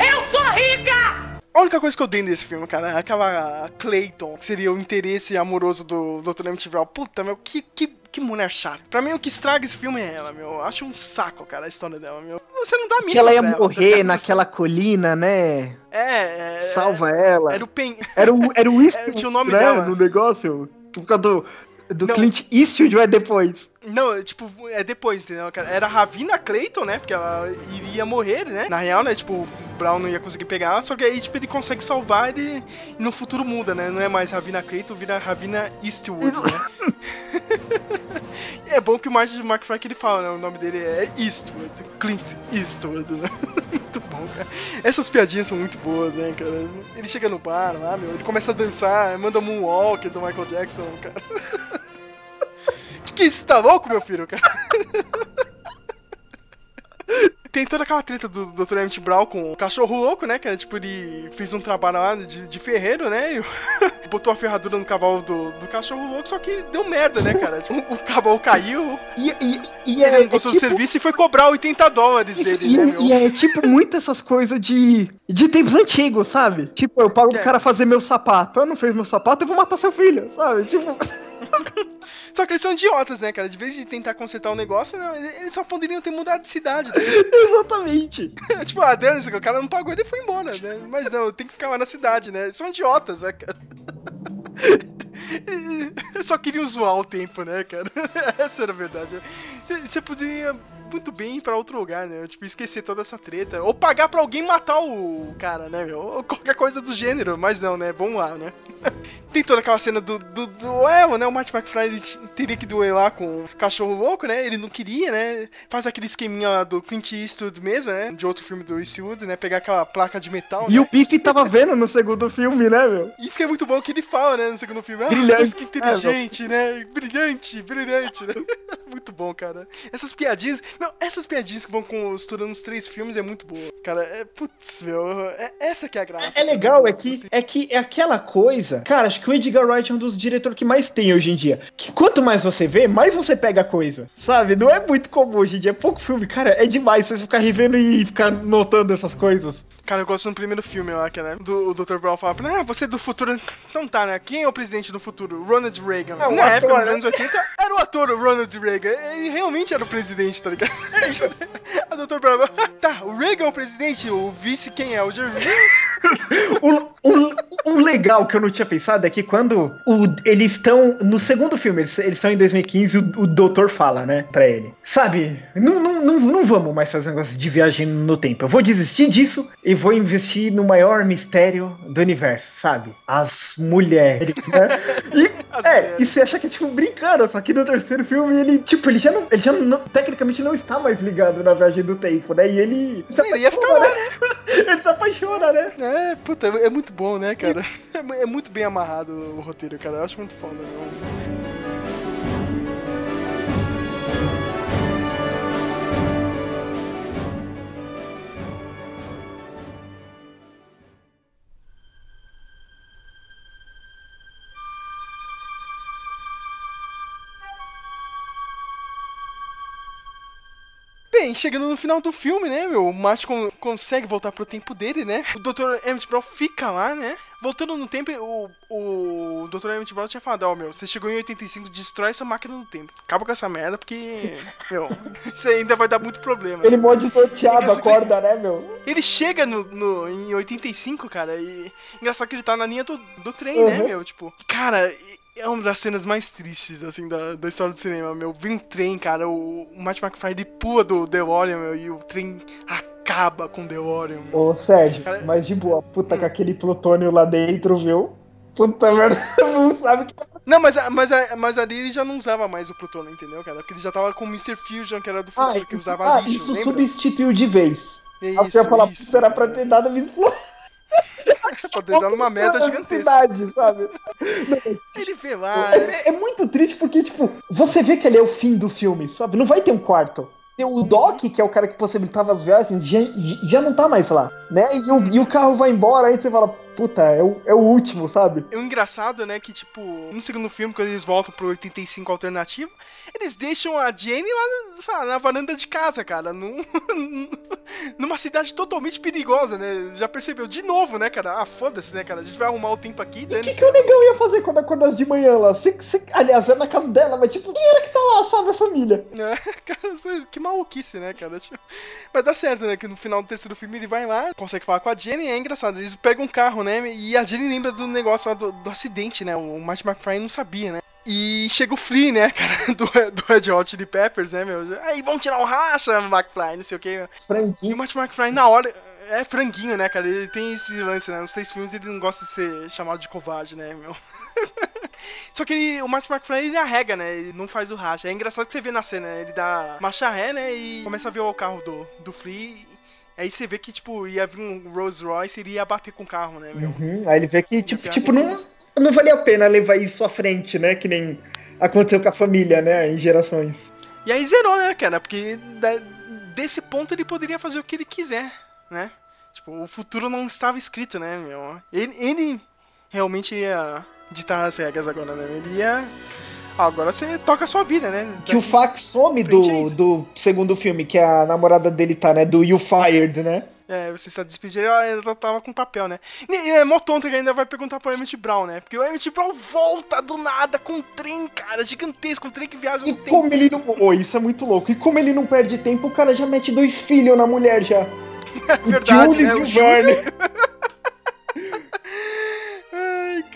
Eu sou rica! A única coisa que eu dei nesse filme, cara, é aquela Clayton, que seria o interesse amoroso do Dr. Emmett Brown. Puta, meu, que, que, que mulher chata. Pra mim, o que estraga esse filme é ela, meu. Eu acho um saco, cara, a história dela, meu. Você não dá mínimo Que ela ia ela, morrer tá naquela colina, né? É, é. Salva ela. Era o Pen. Era o, era o *laughs* Eastwood, tinha o nome né? dela. No negócio. Que fica do, do Não. Clint Eastwood é depois? Não, é, tipo, é depois, entendeu? Era Ravina Clayton, né? Porque ela iria morrer, né? Na real, né? Tipo, o Brown não ia conseguir pegar só que aí, tipo, ele consegue salvar ele e no futuro muda, né? Não é mais Ravina Clayton, vira Ravina Eastwood, né? *laughs* é bom que o Martin McFly que ele fala, né? O nome dele é Eastwood, Clint Eastwood, né? *laughs* muito bom, cara. Essas piadinhas são muito boas, né, cara? Ele chega no bar lá, meu, ele começa a dançar, manda moonwalk do Michael Jackson, cara. *laughs* que é isso? Tá louco, meu filho, cara? *laughs* Tem toda aquela treta do Dr. Emmett Brown com o cachorro louco, né? Que era tipo, ele fez um trabalho lá de, de ferreiro, né? E *laughs* botou a ferradura no cavalo do, do cachorro louco, só que deu merda, né, cara? Tipo, o cavalo caiu. E, e, e ele é, não gostou é do tipo- serviço e foi cobrar 80 dólares Isso, dele, e, né, é- e é tipo muito essas coisas de, de tempos antigos, sabe? Tipo, eu pago É. o cara fazer meu sapato. Eu não fez meu sapato, eu vou matar seu filho, sabe? Tipo. *laughs* Só que eles são idiotas, né, cara? De vez de tentar consertar o negócio, não, eles só poderiam ter mudado de cidade. Né? *laughs* Exatamente. *laughs* tipo, ah, dane o cara não pagou, ele foi embora, né? Mas não, tem que ficar lá na cidade, né? São idiotas, né, cara? *laughs* Eu só queriam zoar o tempo, né, cara? Essa era a verdade. Você poderia muito bem ir pra outro lugar, né? Tipo, esquecer toda essa treta. Ou pagar pra alguém matar o cara, né, meu? Ou qualquer coisa do gênero. Mas não, né? Vamos lá, né? *laughs* Tem toda aquela cena do, do duelo, né? O Martin McFly ele teria que duelar com o cachorro louco, né? Ele não queria, né? Faz aquele esqueminha lá do Clint Eastwood mesmo, né? De outro filme do Eastwood, né? Pegar aquela placa de metal, E né? o Biff tava vendo no segundo filme, né, meu? Isso que é muito bom que ele fala, né, no segundo filme. Ah, Brilhante. que inteligente, né? Brilhante, brilhante, né? *laughs* muito bom, cara. Essas piadinhas. Meu, essas piadinhas que vão costurando os três filmes é muito boa. Cara, é. Putz, meu. É, essa que é a graça. É legal, é que, é que é aquela coisa. Cara, acho que o Edgar Wright é um dos diretores que mais tem hoje em dia. Que quanto mais você vê, mais você pega a coisa. Sabe? Não é muito comum hoje em dia. É pouco filme, cara. É demais você ficar revendo e ficar notando essas coisas. Cara, eu gosto do primeiro filme lá, que, né? Do, o Dr. Brown fala, ah, você é do futuro. Então tá, né? Quem é o presidente do futuro? Ronald Reagan. É, Na ator, época, nos né? anos 80, era o ator, Ronald Reagan. Ele realmente era o presidente, tá ligado? *laughs* a Dr. Brown, tá, o Reagan é o presidente, o vice quem é? O Jerry Um, um- um legal que eu não tinha pensado é que quando o- eles estão. No segundo filme, eles eles estão em 2015, o, o doutor fala, né, pra ele. Sabe, não, não, não, não vamos mais fazer negócio de viagem no tempo. Eu vou desistir disso e vou investir no maior mistério do universo, sabe? As mulheres, né? E, *laughs* é, e você acha que é tipo brincando, só que no terceiro filme ele, tipo, ele já não. Ele já não, tecnicamente não está mais ligado na viagem do tempo, né? E ele. Se Ele ia apaixona, né? *laughs* ele se apaixona, né? É, puta, é muito bom, né, cara? *laughs* É, é muito bem amarrado o roteiro, cara. Eu acho muito foda. meu. Bem, chegando no final do filme, né, meu? O Marty con- consegue voltar pro tempo dele, né? O Dr. Emmett Brown fica lá, né? Voltando no tempo, o, o Dr. Emmett Brown tinha falado, ó, meu, você chegou em 85, destrói essa máquina do tempo. Acaba com essa merda, porque, *laughs* meu, isso ainda vai dar muito problema. Ele mó desnorteado, que- acorda, né, meu? Ele chega no, no- em 85, cara, e engraçado que ele tá na linha do, do trem, né, Uhum. meu? Tipo, cara, é uma das cenas mais tristes, assim, da, da história do cinema, meu. Vem um trem, cara, o, o Martin McFly, ele pula do DeLorean, meu, e o trem acaba com o DeLorean. Ô, Sérgio, Cara- mas de boa, puta, com aquele plutônio lá dentro, viu? Puta merda, *laughs* não sabe que. Não, mas, a- mas, a- mas ali ele já não usava mais o plutônio, entendeu, cara? Porque ele já tava com o Mr. Fusion, que era do futuro, que usava ah, lixo, isso lembra? substituiu de vez. É Aí você ia isso, falar, isso. era pra ter dado uma explosão. *laughs* Ter dado uma merda gigantesca. cidade, sabe? Não, mas, *laughs* Ele vê lá, né? é, é muito triste porque, tipo, você vê que ele é o fim do filme, sabe? Não vai ter um quarto. O Doc, que é o cara que possibilitava as viagens, já, já não tá mais lá, né? E o, e o carro vai embora, aí você fala, puta, é o, é o último, sabe? O engraçado, né, que, tipo, no segundo filme, quando eles voltam pro 85 alternativo, eles deixam a Jenny lá, lá, na varanda de casa, cara, num, *laughs* numa cidade totalmente perigosa, né? Já percebeu? De novo, né, cara? Ah, foda-se, né, cara? A gente vai arrumar o tempo aqui, O que, que o negão ia fazer quando acordasse de manhã lá? Se, se- aliás, é na casa dela, mas tipo, quem era que tá lá, sabe? A família. É, *laughs* cara, isso- que maluquice, né, cara? Tipo, Mas dá certo, né? Que no final do terceiro filme ele vai lá, consegue falar com a Jenny, e é engraçado. Eles pegam um carro, né? E a Jenny lembra do negócio lá do, do acidente, né? O Marty McFly não sabia, né? E chega o Flea, né, *laughs* cara, do, do Red Hot Chili Peppers, né, meu? Aí, vamos tirar um racha, McFly, não sei o quê. E Franguinho. o Marty McFly, na hora, é franguinho, né, cara? Ele tem esse lance, né? Nos seis filmes ele não gosta de ser chamado de covarde, né, meu? *laughs* Só que ele- o Marty McFly ele arrega, né? Ele não faz o racha. É engraçado que você vê na cena, né? Ele dá marcha ré, né? E começa a ver o carro do, do Flea. Aí você vê que, tipo, ia vir um Rolls Royce e ele ia bater com o carro, né, meu? Uhum, Aí ele vê que, tipo, tipo não, não valia a pena levar isso à frente, né? Que nem aconteceu com a família, né? Em gerações. E aí zerou, né, cara? Porque da- desse ponto ele poderia fazer o que ele quiser, né? Tipo, o futuro não estava escrito, né, meu? Ele, ele realmente ia ditar as regras agora, né? Ele ia. Ah, agora você toca a sua vida, né? Que o Fax some do, do segundo filme, que a namorada dele tá, né? Do You Fired, né? É, você se despedir, ela ela tava com papel, né? E é mó tonta que ainda vai perguntar pro Emmett Brown, né? Porque o Emmett Brown volta do nada com um trem, cara, gigantesco, um trem que viaja no tempo. Como ele não. Oh, isso é muito louco. E como ele não perde tempo, o cara já mete dois filhos na mulher já. *laughs* É verdade, Jules né? e O o. Ai, *laughs*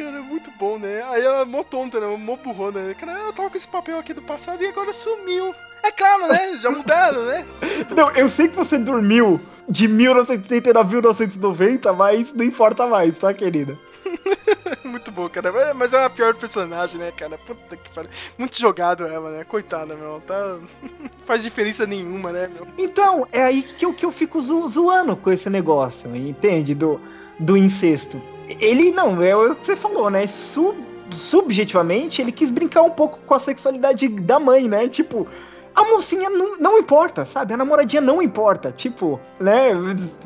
cara, muito bom, né? Aí ela é mó tonta, né? Mó burrona, né? Cara, eu tava com esse papel aqui do passado e agora sumiu. É claro, né? Já mudaram, né? *laughs* Não, eu sei que você dormiu de 1989 a 1990, mas não importa mais, tá, querida? *laughs* Muito bom, cara. Mas- Mas é a pior personagem, né, cara? Puta que pariu. Muito jogado ela, né? Coitada, meu. Tá... *laughs* Faz diferença nenhuma, né, meu? Então, é aí que eu, que eu fico zo- zoando com esse negócio, entende? Do, do incesto. Ele, não, é o que você falou, né? Sub, subjetivamente, ele quis brincar um pouco com a sexualidade da mãe, né? Tipo, a mocinha não, não importa, sabe? A namoradinha não importa. Tipo, né?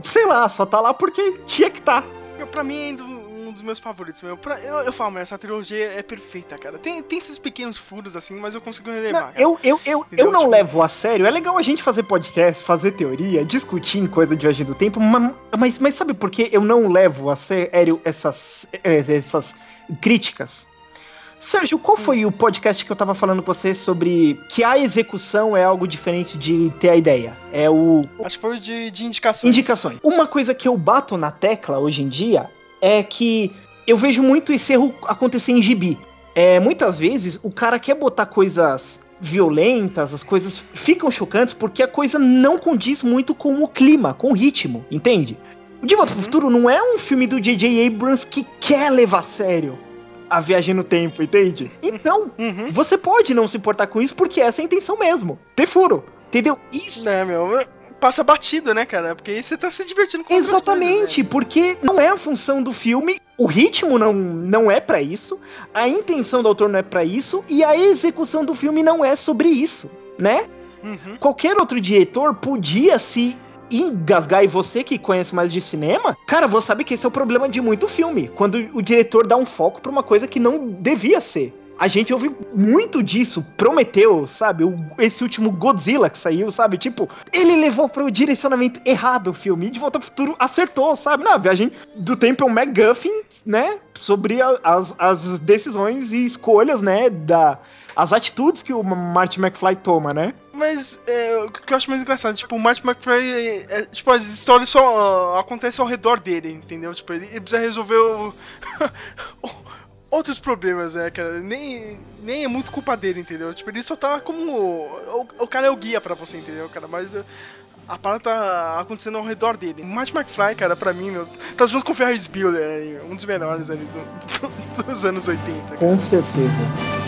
Sei lá, só tá lá porque tinha que tá. Meu, pra mim ainda dos meus favoritos, meu. Pra- eu, eu falo, essa trilogia é perfeita, cara. Tem, tem esses pequenos furos assim, mas eu consigo relevar. cara. Eu, eu, eu, Entendeu? eu não Tipo- levo a sério. É legal a gente fazer podcast, fazer teoria, discutir em coisa de viagem do tempo, ma- mas, mas sabe por que eu não levo a sério essas, eh, essas críticas? Sérgio, qual foi o podcast que eu tava falando com você sobre que a execução é algo diferente de ter a ideia? É o Acho que foi de, de indicações. Indicações. Uma coisa que eu bato na tecla hoje em dia é que eu vejo muito esse erro acontecer em gibi. É, muitas vezes o cara quer botar coisas violentas, as coisas ficam chocantes porque a coisa não condiz muito com o clima, com o ritmo, entende? O De Volta pro Futuro não é um filme do J.J. Abrams que quer levar a sério a viagem no tempo, entende? Então, você pode não se importar com isso porque essa é a intenção mesmo. Ter furo. Entendeu? Isso. É, meu. Passa batido, né, cara? Porque aí você tá se divertindo com Exatamente, porque não é a função do filme, o ritmo não, não é pra isso, a intenção do autor não é pra isso e a execução do filme não é sobre isso, né? Uhum. Qualquer outro diretor podia se engasgar e você que conhece mais de cinema, cara, você sabe que esse é o problema de muito filme, quando o diretor dá um foco pra uma coisa que não devia ser. A gente ouve muito disso, prometeu, sabe? O- esse último Godzilla que saiu, sabe? Tipo, ele levou pro direcionamento errado o filme. E de volta ao futuro acertou, sabe? Na viagem do tempo é um MacGuffin, né? Sobre a- as, as decisões e escolhas, né? Da, as atitudes que o Marty McFly toma, né? Mas é, o que eu acho mais engraçado, tipo, o Marty McFly, é, é, tipo, as histórias só ah, acontecem ao redor dele, entendeu? Tipo, ele, ele precisa resolver o- *laughs* outros problemas, né, cara? Nem, nem é muito culpa dele, entendeu? Tipo, ele só tá como... O, o cara é o guia pra você, entendeu, cara? Mas... eh, A parada tá acontecendo ao redor dele. O Marty McFly, cara, pra mim, meu, tá junto com o Ferris Bueller, aí, um dos melhores ali do- do- *laughs* dos anos 80. cara. Com certeza.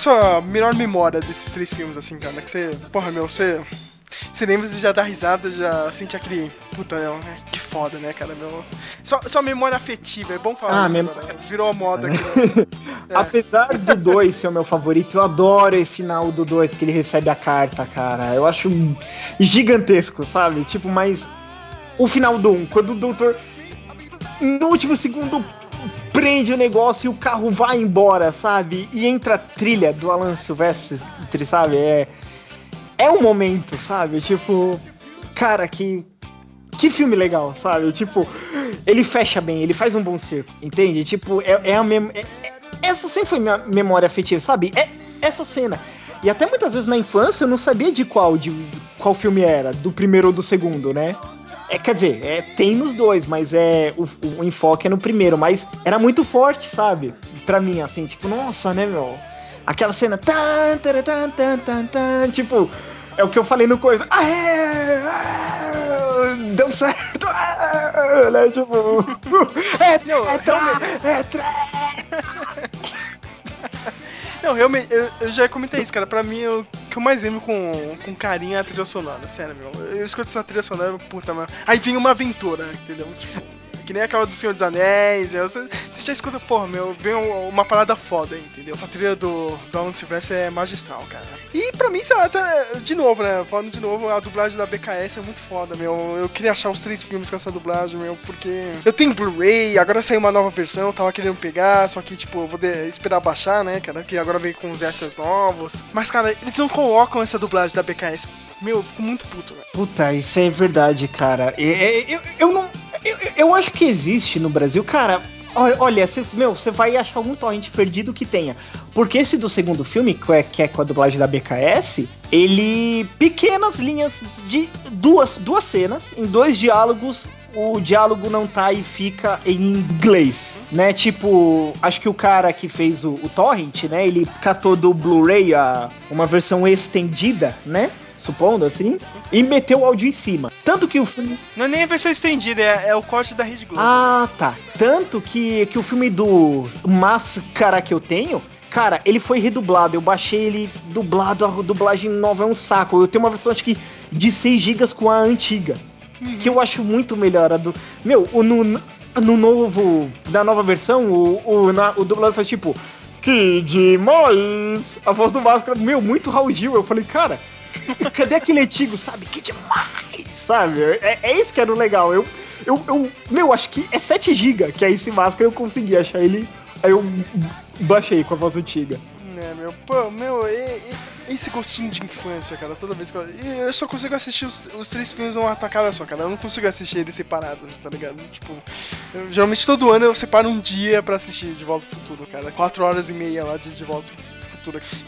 Sua melhor memória desses três filmes, assim, cara? Que você. Porra, meu, você. Você lembra e já dá risada, já sente aquele. Puta, meu, né? que foda, né, cara? Meu. Só, só memória afetiva, é bom falar Ah, mem- agora, cara. Virou a moda aqui. né? *laughs* Apesar do 2 ser o meu favorito, eu adoro esse final do 2 que ele recebe a carta, cara. Eu acho gigantesco, sabe? Tipo, mas o final do 1, um, quando o doutor no último segundo prende o negócio e o carro vai embora, sabe? E entra a trilha do Alan Silvestre, sabe? É é um momento, sabe? Tipo, cara, que que filme legal, sabe? Tipo, ele fecha bem, ele faz um bom circo, entende? Tipo, é, é a mem é- é- essa sempre foi minha memória afetiva, sabe? É essa cena. E até muitas vezes na infância eu não sabia de qual de qual filme era, do primeiro ou do segundo, né? É, quer dizer, é, tem nos dois, mas é o, o enfoque é no primeiro, mas era muito forte, sabe? Pra mim, assim, tipo, nossa, né, meu? Aquela cena. Tan, tan, tan, tan, tan, tipo, é o que eu falei no coisa. Ah, é, ah, deu certo! Ah, né, tipo. É, é, tra, é, tra. Não, realmente, eu, eu já comentei isso, cara. Pra mim, o que eu mais lembro com, com carinho é a trilha sonora, sério, meu. Eu escuto essa trilha sonora, puta, mano. Aí vem uma aventura, entendeu? Tipo, que nem aquela do Senhor dos Anéis. Você, você já escuta, porra, meu, vem um- uma parada foda, entendeu? Essa trilha do, do Alan Silvestre é magistral, cara. E pra mim, sei lá, até, de novo, né? Falando de novo, a dublagem da BKS é muito foda, meu. Eu queria achar os três filmes com essa dublagem, meu, porque eu tenho Blu-ray, agora saiu uma nova versão, eu tava querendo pegar, só que, tipo, eu vou de- esperar baixar, né, cara? Que agora vem com os extras novos. Mas, cara, eles não colocam essa dublagem da BKS. Meu, eu fico muito puto, velho. Puta, isso é verdade, cara. É, é, eu, eu não. Eu, eu acho que existe no Brasil, cara. Olha, cê- meu, você vai achar algum torrent perdido que tenha. Porque esse do segundo filme, que é, que é com a dublagem da BKS, ele. Pequenas linhas de duas, duas cenas, em dois diálogos. O diálogo não tá e fica em inglês, né? Tipo, acho que o cara que fez o, o Torrent, né? Ele catou do Blu-ray uma versão estendida, né? Supondo assim, e meteu o áudio em cima. Tanto que o filme. Não é nem a versão estendida, é, é o corte da Rede Globo. Ah, tá. Tanto que, que o filme do Máscara que eu tenho, cara, ele foi redublado. Eu baixei ele dublado, a dublagem nova é um saco. Eu tenho uma versão, acho que, de 6 GB com a antiga. Que eu acho muito melhor. A do... Meu, o, no, no novo. Da nova versão, o, o, na- o dublador faz tipo. Que demais! A voz do Máscara, meu, muito Raul Gil. Eu falei, cara, cadê aquele antigo, sabe? Que demais! Sabe? É, é isso que era o legal. Eu, eu, eu, meu, acho que é 7 GB que é esse Máscara eu consegui achar ele. Aí eu baixei com a voz antiga. É, meu, pô, meu, e- e- esse gostinho de infância, cara, toda vez que eu. Eu só consigo assistir os, os três filmes numa tacada só, cara. Eu não consigo assistir eles separados, tá ligado? Tipo, eu- geralmente todo ano eu separo um dia pra assistir De Volta ao Futuro, cara. Quatro horas e meia lá de De Volta ao Futuro.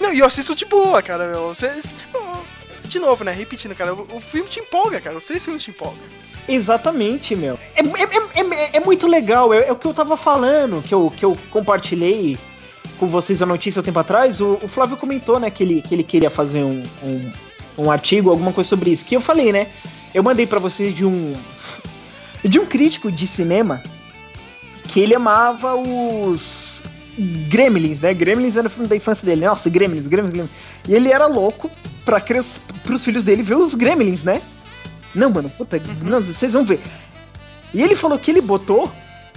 Não, e eu assisto de boa, cara, meu. Vocês. De novo, né? Repetindo, cara, o, filme te empolga, cara. Os três filmes te empolgam. Exatamente, meu. É, é, é, é- é muito legal, é, é o que eu tava falando, que eu, que eu compartilhei com vocês a notícia um tempo atrás. O, o Flávio comentou, né, que ele, que ele queria fazer um, um, um artigo, alguma coisa sobre isso. Que eu falei, né? Eu mandei pra vocês de um. de um crítico de cinema que ele amava os. Gremlins, né? Gremlins era o filme da infância dele. Nossa, Gremlins, Gremlins, Gremlins. E ele era louco pra criança, pros filhos dele ver os Gremlins, né? Não, mano, puta, não, vocês vão ver. E ele falou que ele botou,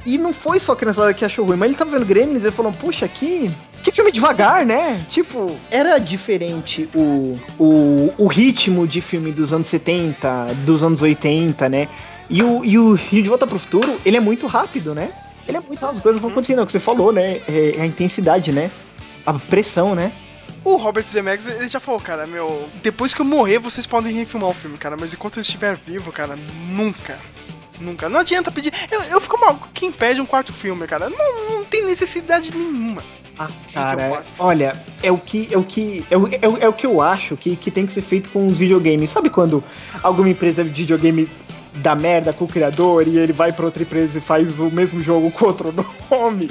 e não foi só a criançada que achou ruim, mas ele tava vendo Gremlins e ele falou, puxa, que, que filme devagar, né? Tipo, era diferente o, o, o ritmo de filme dos anos 70, dos anos 80, né? E o, e o e o De Volta pro Futuro, ele é muito rápido, né? Ele é muito as coisas vão acontecendo, é o que você falou, né? É, é a intensidade, né? A pressão, né? O Robert Zemeckis, ele já falou, cara, meu, depois que eu morrer, vocês podem refilmar o filme, cara, mas enquanto eu estiver vivo, cara, nunca. Nunca. Não adianta pedir. Eu, eu fico mal. Quem pede um quarto filme, cara? Não, não tem necessidade nenhuma. Ah, cara, olha, é o que é o que é o, é o, é o que eu acho que, que tem que ser feito com os videogames. Sabe quando alguma empresa de videogame dá merda com o criador e ele vai pra outra empresa e faz o mesmo jogo com outro *laughs* nome?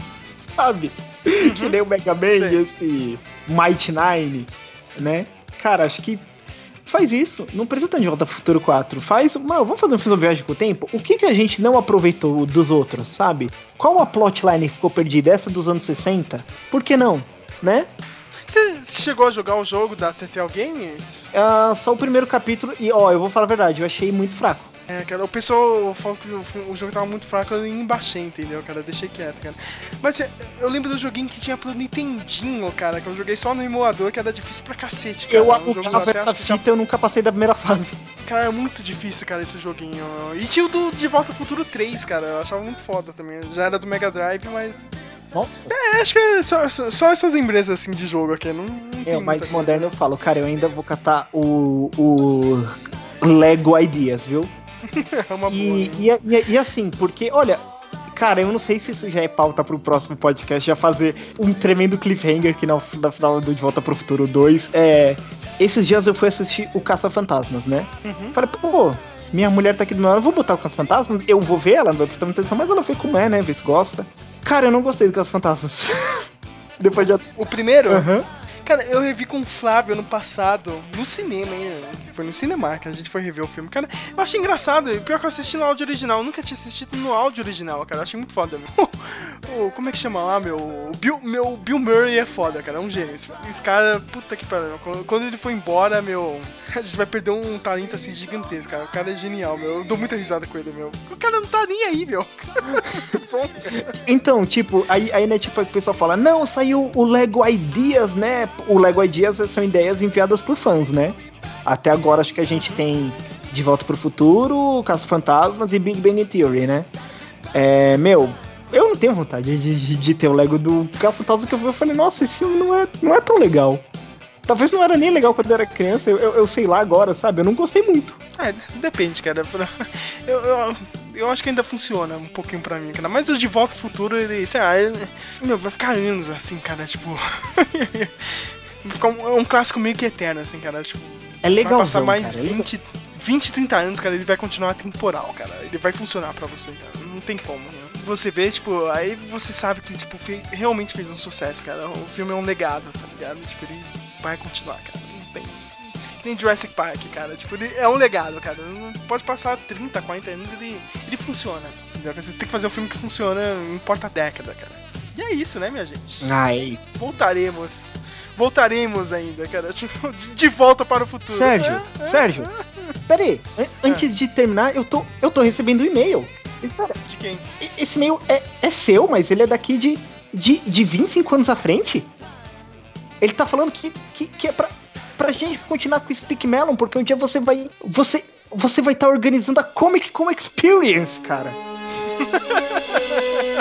Sabe? Que nem o Mega Man e esse Might Nine, né? Cara, acho que faz isso. Não precisa tanto de Volta ao Futuro 4. Faz. Mano, vamos fazer um filme viagem com o tempo? O que, que a gente não aproveitou dos outros, sabe? Qual a plotline ficou perdida? Essa dos anos 60? Por que não? Né? Você chegou a jogar o jogo da Telltale Games? Ah, só o primeiro capítulo e, ó, eu vou falar a verdade, eu achei muito fraco. É, cara, o pessoal falou que o, jogo tava muito fraco, eu nem baixei, entendeu, cara? Deixei quieto, cara. Mas é, eu lembro do joguinho que tinha pro Nintendinho, cara, que eu joguei só no emulador, que era difícil pra cacete, cara. Eu alugava essa fita eu nunca passei da primeira fase. Cara, é muito difícil, cara, esse joguinho. E tinha o do De Volta ao Futuro 3, cara, eu achava muito foda também. Já era do Mega Drive, mas... Nossa. É, acho que é só, só, essas empresas, assim, de jogo aqui, não, não É, o mais moderno eu falo, cara, eu ainda vou catar o, o Lego Ideas, viu? *laughs* É uma boa. E, e, e, e assim, porque, olha, cara, eu não sei se isso já é pauta pro próximo podcast, já fazer um tremendo cliffhanger que na, na final do De Volta pro Futuro 2. É, esses dias eu fui assistir o Caça-Fantasmas, né? Uhum. Falei, pô, minha mulher tá aqui do meu lado, eu vou botar o Caça-Fantasmas, eu vou ver ela, não vai prestar muita atenção, mas ela vê como é, né? Ver se gosta. Cara, eu não gostei do Caça-Fantasmas. *laughs* Depois já. O primeiro? Aham. Cara, eu revi com o Flávio ano passado, no cinema, hein? Foi no Cinemark, a gente foi rever o filme. Cara, eu achei engraçado. Pior que eu assisti no áudio original. Eu nunca tinha assistido no áudio original, cara. Eu achei muito foda, meu. *laughs* O- como é que chama lá, meu? O Bill, meu Bill Murray é foda, cara. É um gênio. Esse, esse cara, puta que pariu. Quando, ele foi embora, meu. A gente vai perder um talento assim gigantesco, cara. O cara é genial, meu. Eu dou muita risada com ele, meu. O cara não tá nem aí, meu. *laughs* Bom. Então, tipo, aí, aí né, tipo, o pessoal fala, não, saiu o Lego Ideas, né? O Lego Ideas são ideias enviadas por fãs, né? Até agora acho que a gente tem De Volta pro Futuro, Caça Fantasmas e Big Bang Theory, né? É, meu, eu não tenho vontade de, de, de ter o Lego do Caça Fantasmas que eu vi, eu falei, nossa, esse filme não é, não é tão legal. Talvez não era nem legal quando eu era criança, eu, eu, eu sei lá agora, sabe? Eu não gostei muito. É, depende, cara. *laughs* Eu, eu, eu acho que ainda funciona um pouquinho pra mim, cara. Mas o De Volta ao Futuro, ele, sei lá, ele, meu, vai ficar anos assim, cara, tipo. vai ficar um, é um clássico meio que eterno, assim, cara. Tipo, É vai passar mais cara, é legal. 20, 20, 30 anos, cara, ele vai continuar temporal, cara. Ele vai funcionar pra você, cara. Não tem como, né? Você vê, tipo, aí você sabe que, tipo, realmente fez um sucesso, cara. O filme é um legado, tá ligado? Tipo, ele vai continuar, cara. Que nem Jurassic Park, cara. Tipo, ele é um legado, cara. Não pode passar 30, 40 anos, ele, ele funciona. Entendeu? Você tem que fazer um filme que funciona, não importa a década, cara. E é isso, né, minha gente? Ah, é. Voltaremos. Voltaremos ainda, cara. *laughs* Tipo, de, volta para o futuro. Sérgio, É, *laughs* Sérgio, peraí, an- antes de terminar, eu tô, eu tô recebendo um e-mail. Espera, De quem? esse e-mail é, é seu, mas ele é daqui de, de, de 25 anos à frente? Ele tá falando que, que, que é pra, pra gente continuar com o Speak Melon, porque um dia você vai. Você, você vai estar organizando a Comic Con Experience, cara. *laughs*